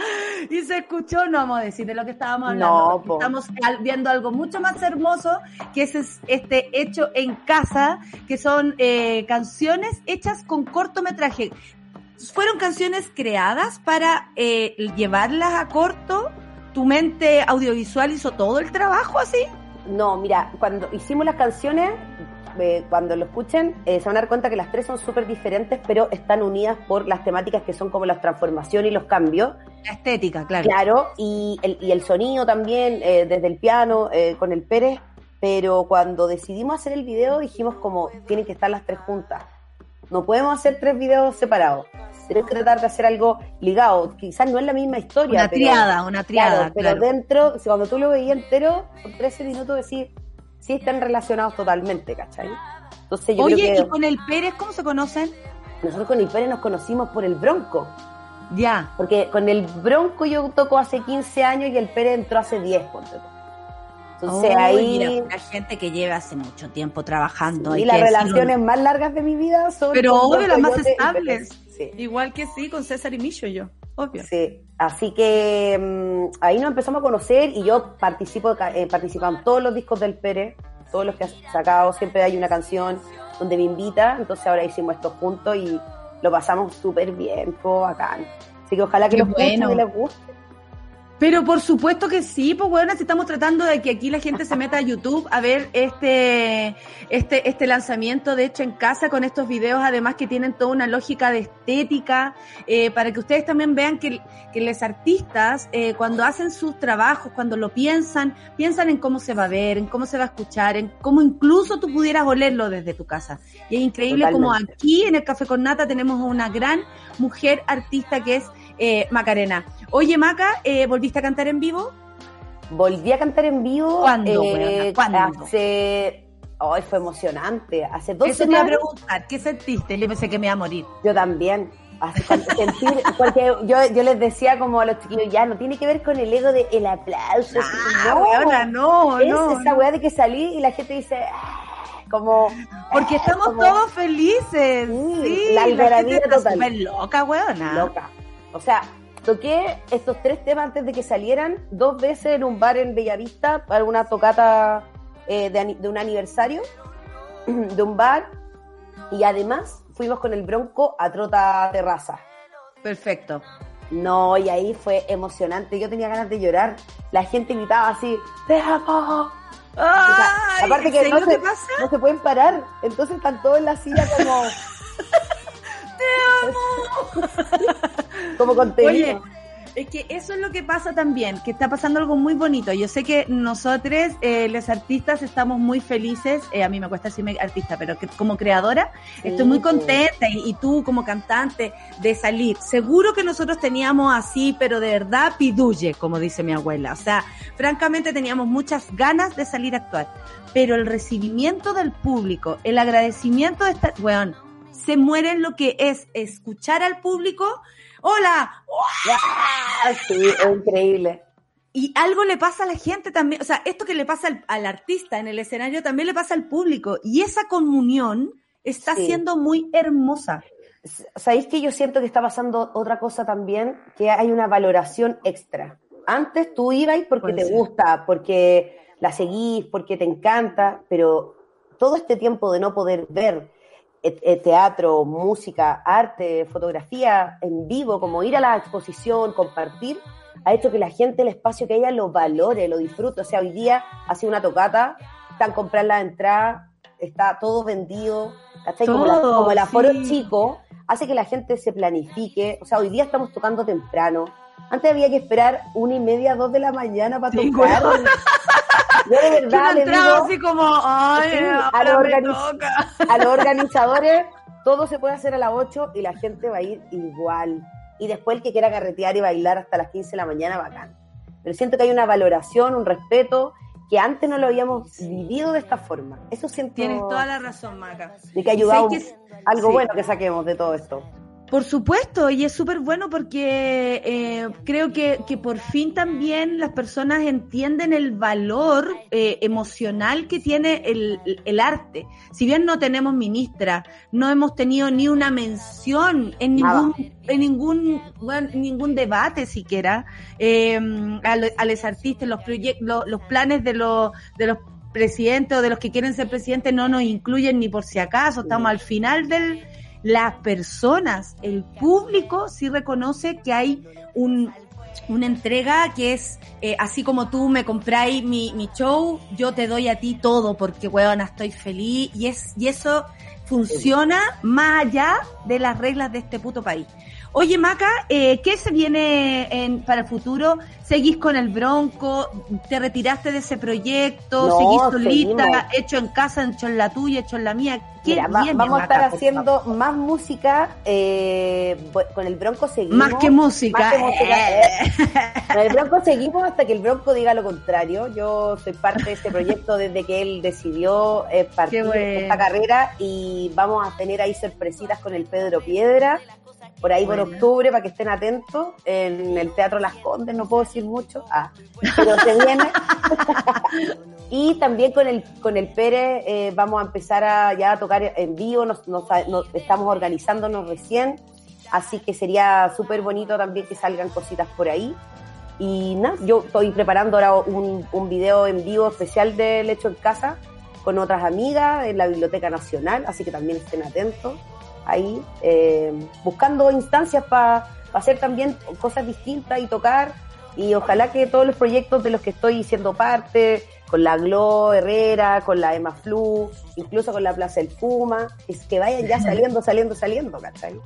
y se escuchó, no vamos a decir de lo que estábamos hablando. No. Estamos viendo algo mucho más hermoso, que es es este hecho en casa, que son eh, canciones hechas con cortometraje. ¿Fueron canciones creadas para eh, llevarlas a corto? ¿Tu mente audiovisual hizo todo el trabajo así? No, mira, cuando hicimos las canciones, eh, cuando lo escuchen, eh, se van a dar cuenta que las tres son súper diferentes, pero están unidas por las temáticas que son como las transformaciones y los cambios. La estética, claro. Claro, y el, y el sonido también, eh, desde el piano, eh, con el Pérez, pero cuando decidimos hacer el video dijimos como, tienen que estar las tres juntas. No podemos hacer tres videos separados. Que tratar de hacer algo ligado. Quizás no es la misma historia. Una pero- triada, una triada, Claro, pero claro. dentro, cuando tú lo veías entero, por 13 minutos decís, sí están relacionados totalmente, ¿cachai? Entonces yo Oye, creo ¿y con el Pérez cómo se conocen? nosotros con el Pérez nos conocimos por el Bronco. Ya. Porque con el Bronco yo toco hace 15 años y el Pérez entró hace 10, ponte. Entonces Oh, ahí... mira, la gente que lleva hace mucho tiempo trabajando. hay y las decirlo. relaciones más largas de mi vida son... Pero obvio, las más estables. Sí. Igual que sí, con César y Micho yo, obvio. Sí, así que mm, ahí nos empezamos a conocer y yo participo, eh, participo en todos los discos del Pérez, todos los que ha sacado, siempre hay una canción donde me invita, entonces ahora hicimos esto juntos y lo pasamos súper bien, todo bacán. Así que ojalá que Qué los bueno. y les guste. Pero por supuesto que sí, pues bueno, si estamos tratando de que aquí la gente se meta a YouTube a ver este, este, este lanzamiento de hecho en casa con estos videos, además que tienen toda una lógica de estética, eh, para que ustedes también vean que, que los artistas, eh, cuando hacen sus trabajos, cuando lo piensan, piensan en cómo se va a ver, en cómo se va a escuchar, en cómo incluso tú pudieras olerlo desde tu casa. Y es increíble como aquí en el Café con Nata tenemos a una gran mujer artista que es eh, Macarena. Oye, Maca, eh, ¿volviste a cantar en vivo? Volví a cantar en vivo ¿Cuándo, eh, hace Hoy fue emocionante. Hace dos Eso te iba a semanas preguntar, ¿qué sentiste? Le pensé que me iba a morir. yo también. Sentir, porque yo, yo les decía como a los chiquillos, ya no tiene que ver con el ego de el aplauso. Ah, weona, no, es no, esa no. weá de que salí y la gente dice, "Ah", como. Porque ah, estamos como todos felices. Sí, Sí, la gente algarabía está total. súper loca, weona. loca. O sea, toqué estos tres temas antes de que salieran dos veces en un bar en Bellavista para una tocata eh, de, un aniversario de un bar y además fuimos con el Bronco a Trota Terraza. Perfecto. No, y ahí fue emocionante. Yo tenía ganas de llorar. La gente gritaba así, ¡Te amo! O sea, Ay, aparte que ¿en no se, pasa? no se pueden parar. Entonces están todos en la silla como... como contenido. Oye, es que eso es lo que pasa también, que está pasando algo muy bonito. Yo sé que nosotros, eh, los artistas, estamos muy felices. eh, a mí me cuesta decirme artista, pero que como creadora estoy muy pues. contenta y, y tú como cantante de salir. Seguro que nosotros teníamos así, pero de verdad piduye, como dice mi abuela. O sea, francamente teníamos muchas ganas de salir a actuar. Pero el recibimiento del público, el agradecimiento de estar, weón, se muere en lo que es escuchar al público. Hola, sí, es increíble. y algo le pasa a la gente también, o sea, esto que le pasa al, al artista en el escenario también le pasa al público. Y esa comunión está Sí. siendo muy hermosa. ¿Sabéis que yo siento que está pasando otra cosa también? Que hay una valoración extra. Antes tú ibas porque te gusta, porque la seguís, porque te encanta, pero todo este tiempo de no poder ver teatro, música, arte, fotografía en vivo, como ir a la exposición, compartir, ha hecho que la gente el espacio que ella lo valore, lo disfrute. O sea, hoy día ha sido una tocata, están comprando la entrada, está todo vendido, ¿cachai? Como, la- Todo, como el aforo sí. chico, hace que la gente se planifique. O sea, hoy día estamos tocando temprano. Antes había que esperar una y media, dos de la mañana para Sí, tocar. Yo de Yo verdad le entraba digo así como, ay, Sí, a ahora lo me organiz- toca. a los organizadores, todo se puede hacer a las 8 y la gente va a ir igual. Y después el que quiera carretear y bailar hasta las 15 de la mañana, bacán. Pero siento que hay una valoración, un respeto que antes no lo habíamos vivido de esta forma. Eso siento Tienes toda la razón, Maca. de que ha ayudado que- algo sí. bueno que saquemos de todo esto. Por supuesto, y es súper bueno porque eh, creo que, que por fin también las personas entienden el valor eh, emocional que tiene el, el arte. Si bien no tenemos ministra, no hemos tenido ni una mención en ningún, en ningún, bueno, ningún debate siquiera eh, a, lo- a los artistas, los proyectos, los, los planes de los, de los presidentes o de los que quieren ser presidentes no nos incluyen ni por si acaso, estamos al final del las personas, el público sí reconoce que hay un, una entrega que es eh, así como tú me compráis mi, mi show, yo te doy a ti todo porque weona estoy feliz y es y eso funciona más allá de las reglas de este puto país. Oye Maca, eh, ¿qué se viene en, para el futuro? ¿Seguís con el Bronco? ¿Te retiraste de ese proyecto? No, ¿Seguís solita? seguimos. ¿Hecho en casa, hecho en la tuya, hecho en la mía? ¿Qué Mira, viene, vamos a estar haciendo más música. eh, bu- con el Bronco seguimos. Más que música. Más que música, Eh. eh. Con el Bronco seguimos hasta que el Bronco diga lo contrario. Yo soy parte de este proyecto desde que él decidió partir bueno. de esta carrera y vamos a tener ahí sorpresitas con el Pedro Piedra. Por ahí por octubre, para que estén atentos, en el Teatro Las Condes, no puedo decir mucho, ah, pero se viene. y también con el con el Pérez eh, vamos a empezar a ya a tocar en vivo, nos, nos- nos- estamos organizándonos recién, así que sería súper bonito también que salgan cositas por ahí. Y nada, yo estoy preparando ahora un, un video en vivo especial del Hecho en Casa con otras amigas en la Biblioteca Nacional, así que también estén atentos ahí, eh, buscando instancias para hacer también cosas distintas y tocar. Y ojalá que todos los proyectos de los que estoy siendo parte, con la Glo Herrera, con la Emma Flu, incluso con la Plaza del Puma, es que vayan ya saliendo, saliendo, saliendo, ¿cachai?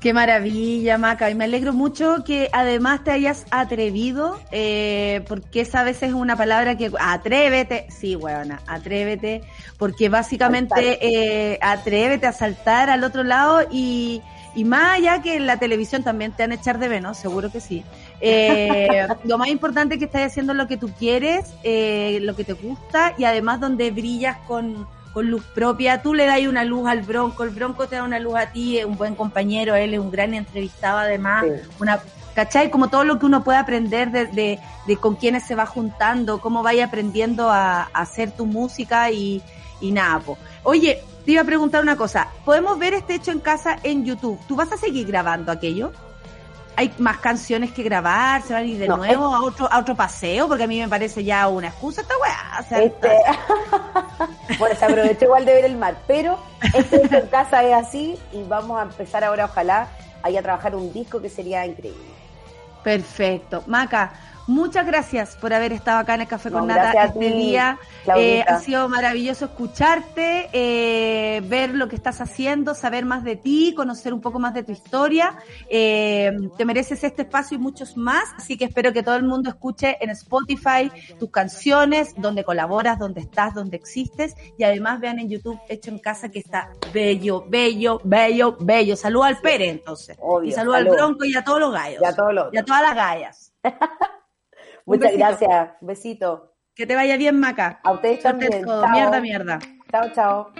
Qué maravilla, Maca. Y me alegro mucho que además te hayas atrevido, eh, porque esa a veces es una palabra que... Atrévete. Sí, weona, atrévete. Porque básicamente eh, atrévete a saltar al otro lado y, y más allá que en la televisión también te van a echar de menos, seguro que sí. Eh, lo más importante es que estás haciendo lo que tú quieres, eh, lo que te gusta y además donde brillas con, con luz propia, tú le das una luz al Bronco, el Bronco te da una luz a ti, es un buen compañero, él es un gran entrevistado además, Sí. una ¿Cachai? Como todo lo que uno puede aprender de, de, de con quiénes se va juntando, cómo vaya aprendiendo a, a hacer tu música y, y nada, po. Oye, te iba a preguntar una cosa. ¿Podemos ver este hecho en casa en YouTube? ¿Tú vas a seguir grabando aquello? ¿Hay más canciones que grabar? ¿Se van a ir de No, nuevo a otro, a otro paseo? Porque a mí me parece ya una excusa esta weá. O sea, Este, bueno, se aprovechó igual de ver el mar, pero este en casa es así y vamos a empezar ahora, ojalá, ahí a trabajar un disco que sería increíble. Perfecto. Maca, muchas gracias por haber estado acá en el Café No, con Nata gracias a este ti, día. Eh, ha sido maravilloso escucharte, eh, ver lo que estás haciendo, saber más de ti, conocer un poco más de tu historia. Eh, te mereces este espacio y muchos más, así que espero que todo el mundo escuche en Spotify tus canciones, donde colaboras, donde estás, donde existes y además vean en YouTube Hecho en Casa que está bello, bello, bello, bello. Saluda al Pere entonces. Obvio, y saluda al salud. Bronco y a todos los gallos. Y a todos los Y a todas las gallas. Muchas besito. gracias, besito. Que te vaya bien, Maca. A ustedes también. Mierda, mierda. Chao, chao.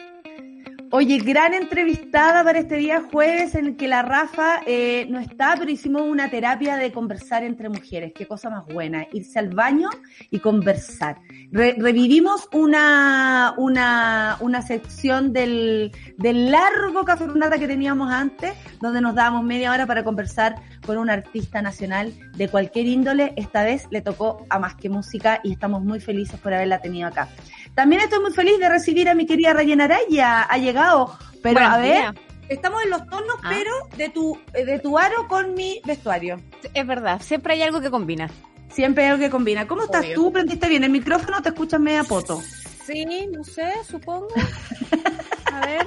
Oye, gran entrevistada para este día jueves en el que la Rafa eh, no está, pero hicimos una terapia de conversar entre mujeres. Qué cosa más buena. Irse al baño y conversar. Re- revivimos una, una, una sección del, del largo café que teníamos antes, donde nos dábamos media hora para conversar con un artista nacional de cualquier índole. Esta vez le tocó a Más que Música y estamos muy felices por haberla tenido acá. También estoy muy feliz de recibir a mi querida Rayena Araya. Ha llegado, pero Buenos a ver, días. estamos en los tonos, Ah. pero de tu, de tu aro con mi vestuario. Es verdad, siempre hay algo que combina. Siempre hay algo que combina. ¿Cómo estás Obvio. tú? ¿Prendiste bien el micrófono? ¿Te escuchas media poto? Sí, no sé, supongo. A ver.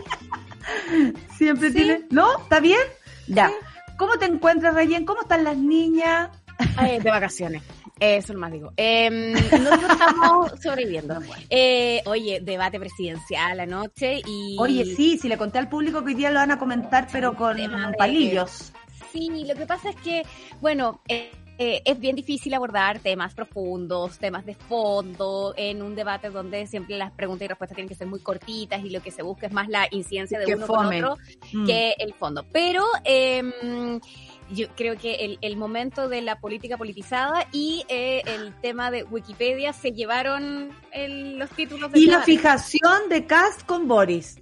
Siempre Sí. tiene... ¿No? ¿Está bien? Ya. Sí. ¿Cómo te encuentras, Rayen? ¿Cómo están las niñas? Eh, de vacaciones. Eso nomás digo. Eh, nosotros estamos sobreviviendo. Eh, oye, debate presidencial anoche y... Oye, sí, si le conté al público que hoy día lo van a comentar, pero con palillos. Sí, lo que pasa es que, bueno, eh, eh, es bien difícil abordar temas profundos, temas de fondo, en un debate donde siempre las preguntas y respuestas tienen que ser muy cortitas y lo que se busca es más la incidencia de Que uno fome. con otro Mm. que el fondo. Pero eh, yo creo que el, el momento de la política politizada y eh, el tema de Wikipedia se llevaron el- los títulos de Y la fijación de Cast con Boris.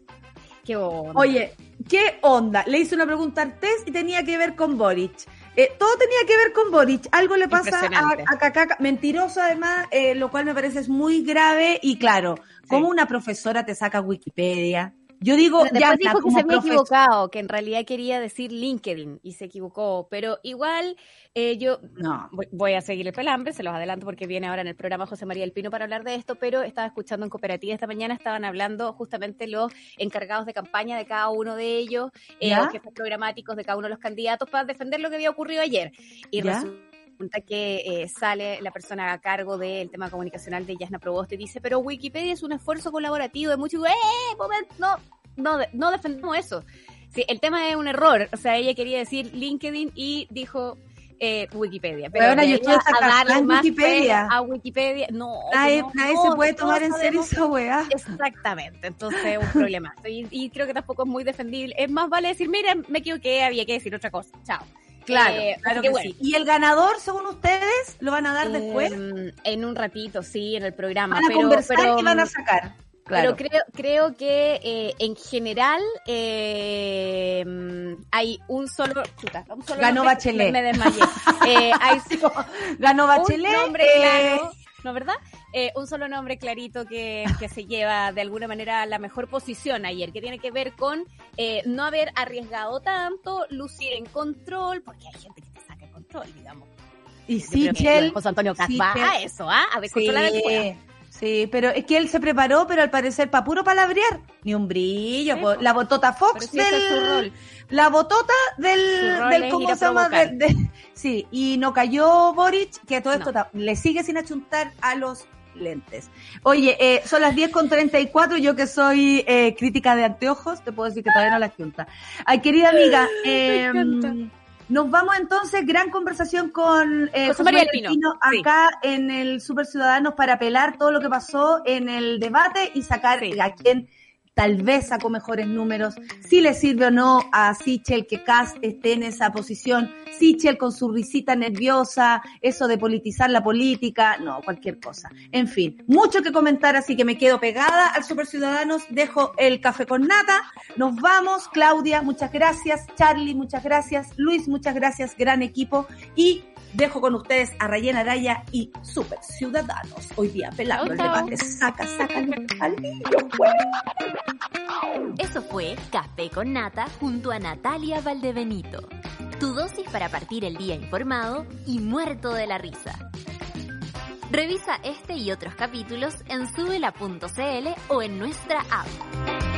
Qué onda. Oye, ¿qué onda? Le hice una pregunta a Artés y tenía que ver con Boric. Eh, todo tenía que ver con Boric. Algo le pasa a, a Cacaca. Mentiroso además, eh, lo cual me parece es muy grave. Y claro, ¿cómo una profesora te saca Wikipedia? Yo digo, Pero ya después dijo que se había equivocado, que en realidad quería decir LinkedIn y se equivocó. Pero igual eh, yo No. voy- voy a seguir el pelambre, se los adelanto porque viene ahora en el programa José María El Pino para hablar de esto, pero estaba escuchando en Cooperativa esta mañana, estaban hablando justamente los encargados de campaña de cada uno de ellos, eh, los jefes programáticos de cada uno de los candidatos para defender lo que había ocurrido ayer. Y ¿Ya? Resulta que eh, sale la persona a cargo del tema comunicacional de Yasna Proboste y dice, pero Wikipedia es un esfuerzo colaborativo de muchos... ¡Eh! Momento, no, no, no defendemos eso. Sí, el tema es un error. O sea, ella quería decir LinkedIn y dijo eh, Wikipedia. Pero de yo estoy a darle más Wikipedia. A Wikipedia, no. Nadie, no, nadie no, se puede tomar en serio esa weá. Exactamente, entonces un problema. Y, y creo que tampoco es muy defendible. Es más vale decir, miren, me equivoqué, había que decir otra cosa. Chao. Claro, Eh, claro que bueno. sí. ¿Y el ganador, según ustedes, lo van a dar después? Eh, en un ratito, sí, en el programa. Van a pero, conversar pero, y van a sacar. Claro. Pero creo, creo que eh, en general eh, mm, hay un solo. chuta, un solo Ganó nombre- Bachelet. Me, desmayé. Eh, hay Ganó Bachelet. un nombre eh, claro, ¿no verdad? Eh, un solo nombre clarito que, que se lleva de alguna manera a la mejor posición ayer, que tiene que ver con eh, no haber arriesgado tanto, lucir en control, porque hay gente que te saca el control, digamos. y que Sichel. José Antonio Caz sí, va que- a eso, ¿ah? A descontrolar el fuego. Sí, sí, pero es que él se preparó, pero al parecer para puro palabrear. Ni un brillo. Sí. La botota Fox sí, es su del... rol. La botota Su del... rol del ¿Cómo se llama? De- de- sí, y no cayó Boric, que todo esto No. le sigue sin achuntar a los lentes. Oye, eh, son las 10 con 34, yo que soy eh, crítica de anteojos, te puedo decir que todavía no las junta. Ay, querida amiga, eh, nos vamos entonces, gran conversación con eh, José María del Pino, sí. acá en el Super Ciudadanos para apelar todo lo que pasó en el debate y sacar Sí. a quién tal vez sacó mejores números, si le sirve o no a Sichel que Cast esté en esa posición, Sichel con su risita nerviosa, eso de politizar la política, no, cualquier cosa. En fin, mucho que comentar, así que me quedo pegada al Super Ciudadanos, dejo el café con nata, nos vamos, Claudia, muchas gracias, Charlie, muchas gracias, Luis, muchas gracias, gran equipo, y dejo con ustedes a Rayena Araya y Super Ciudadanos, hoy día pelando el debate, saca, saca al niño. Eso fue Café con Nata junto a Natalia Valdebenito. Tu dosis para partir el día informado y muerto de la risa. Revisa este y otros capítulos en subela.cl o en nuestra app.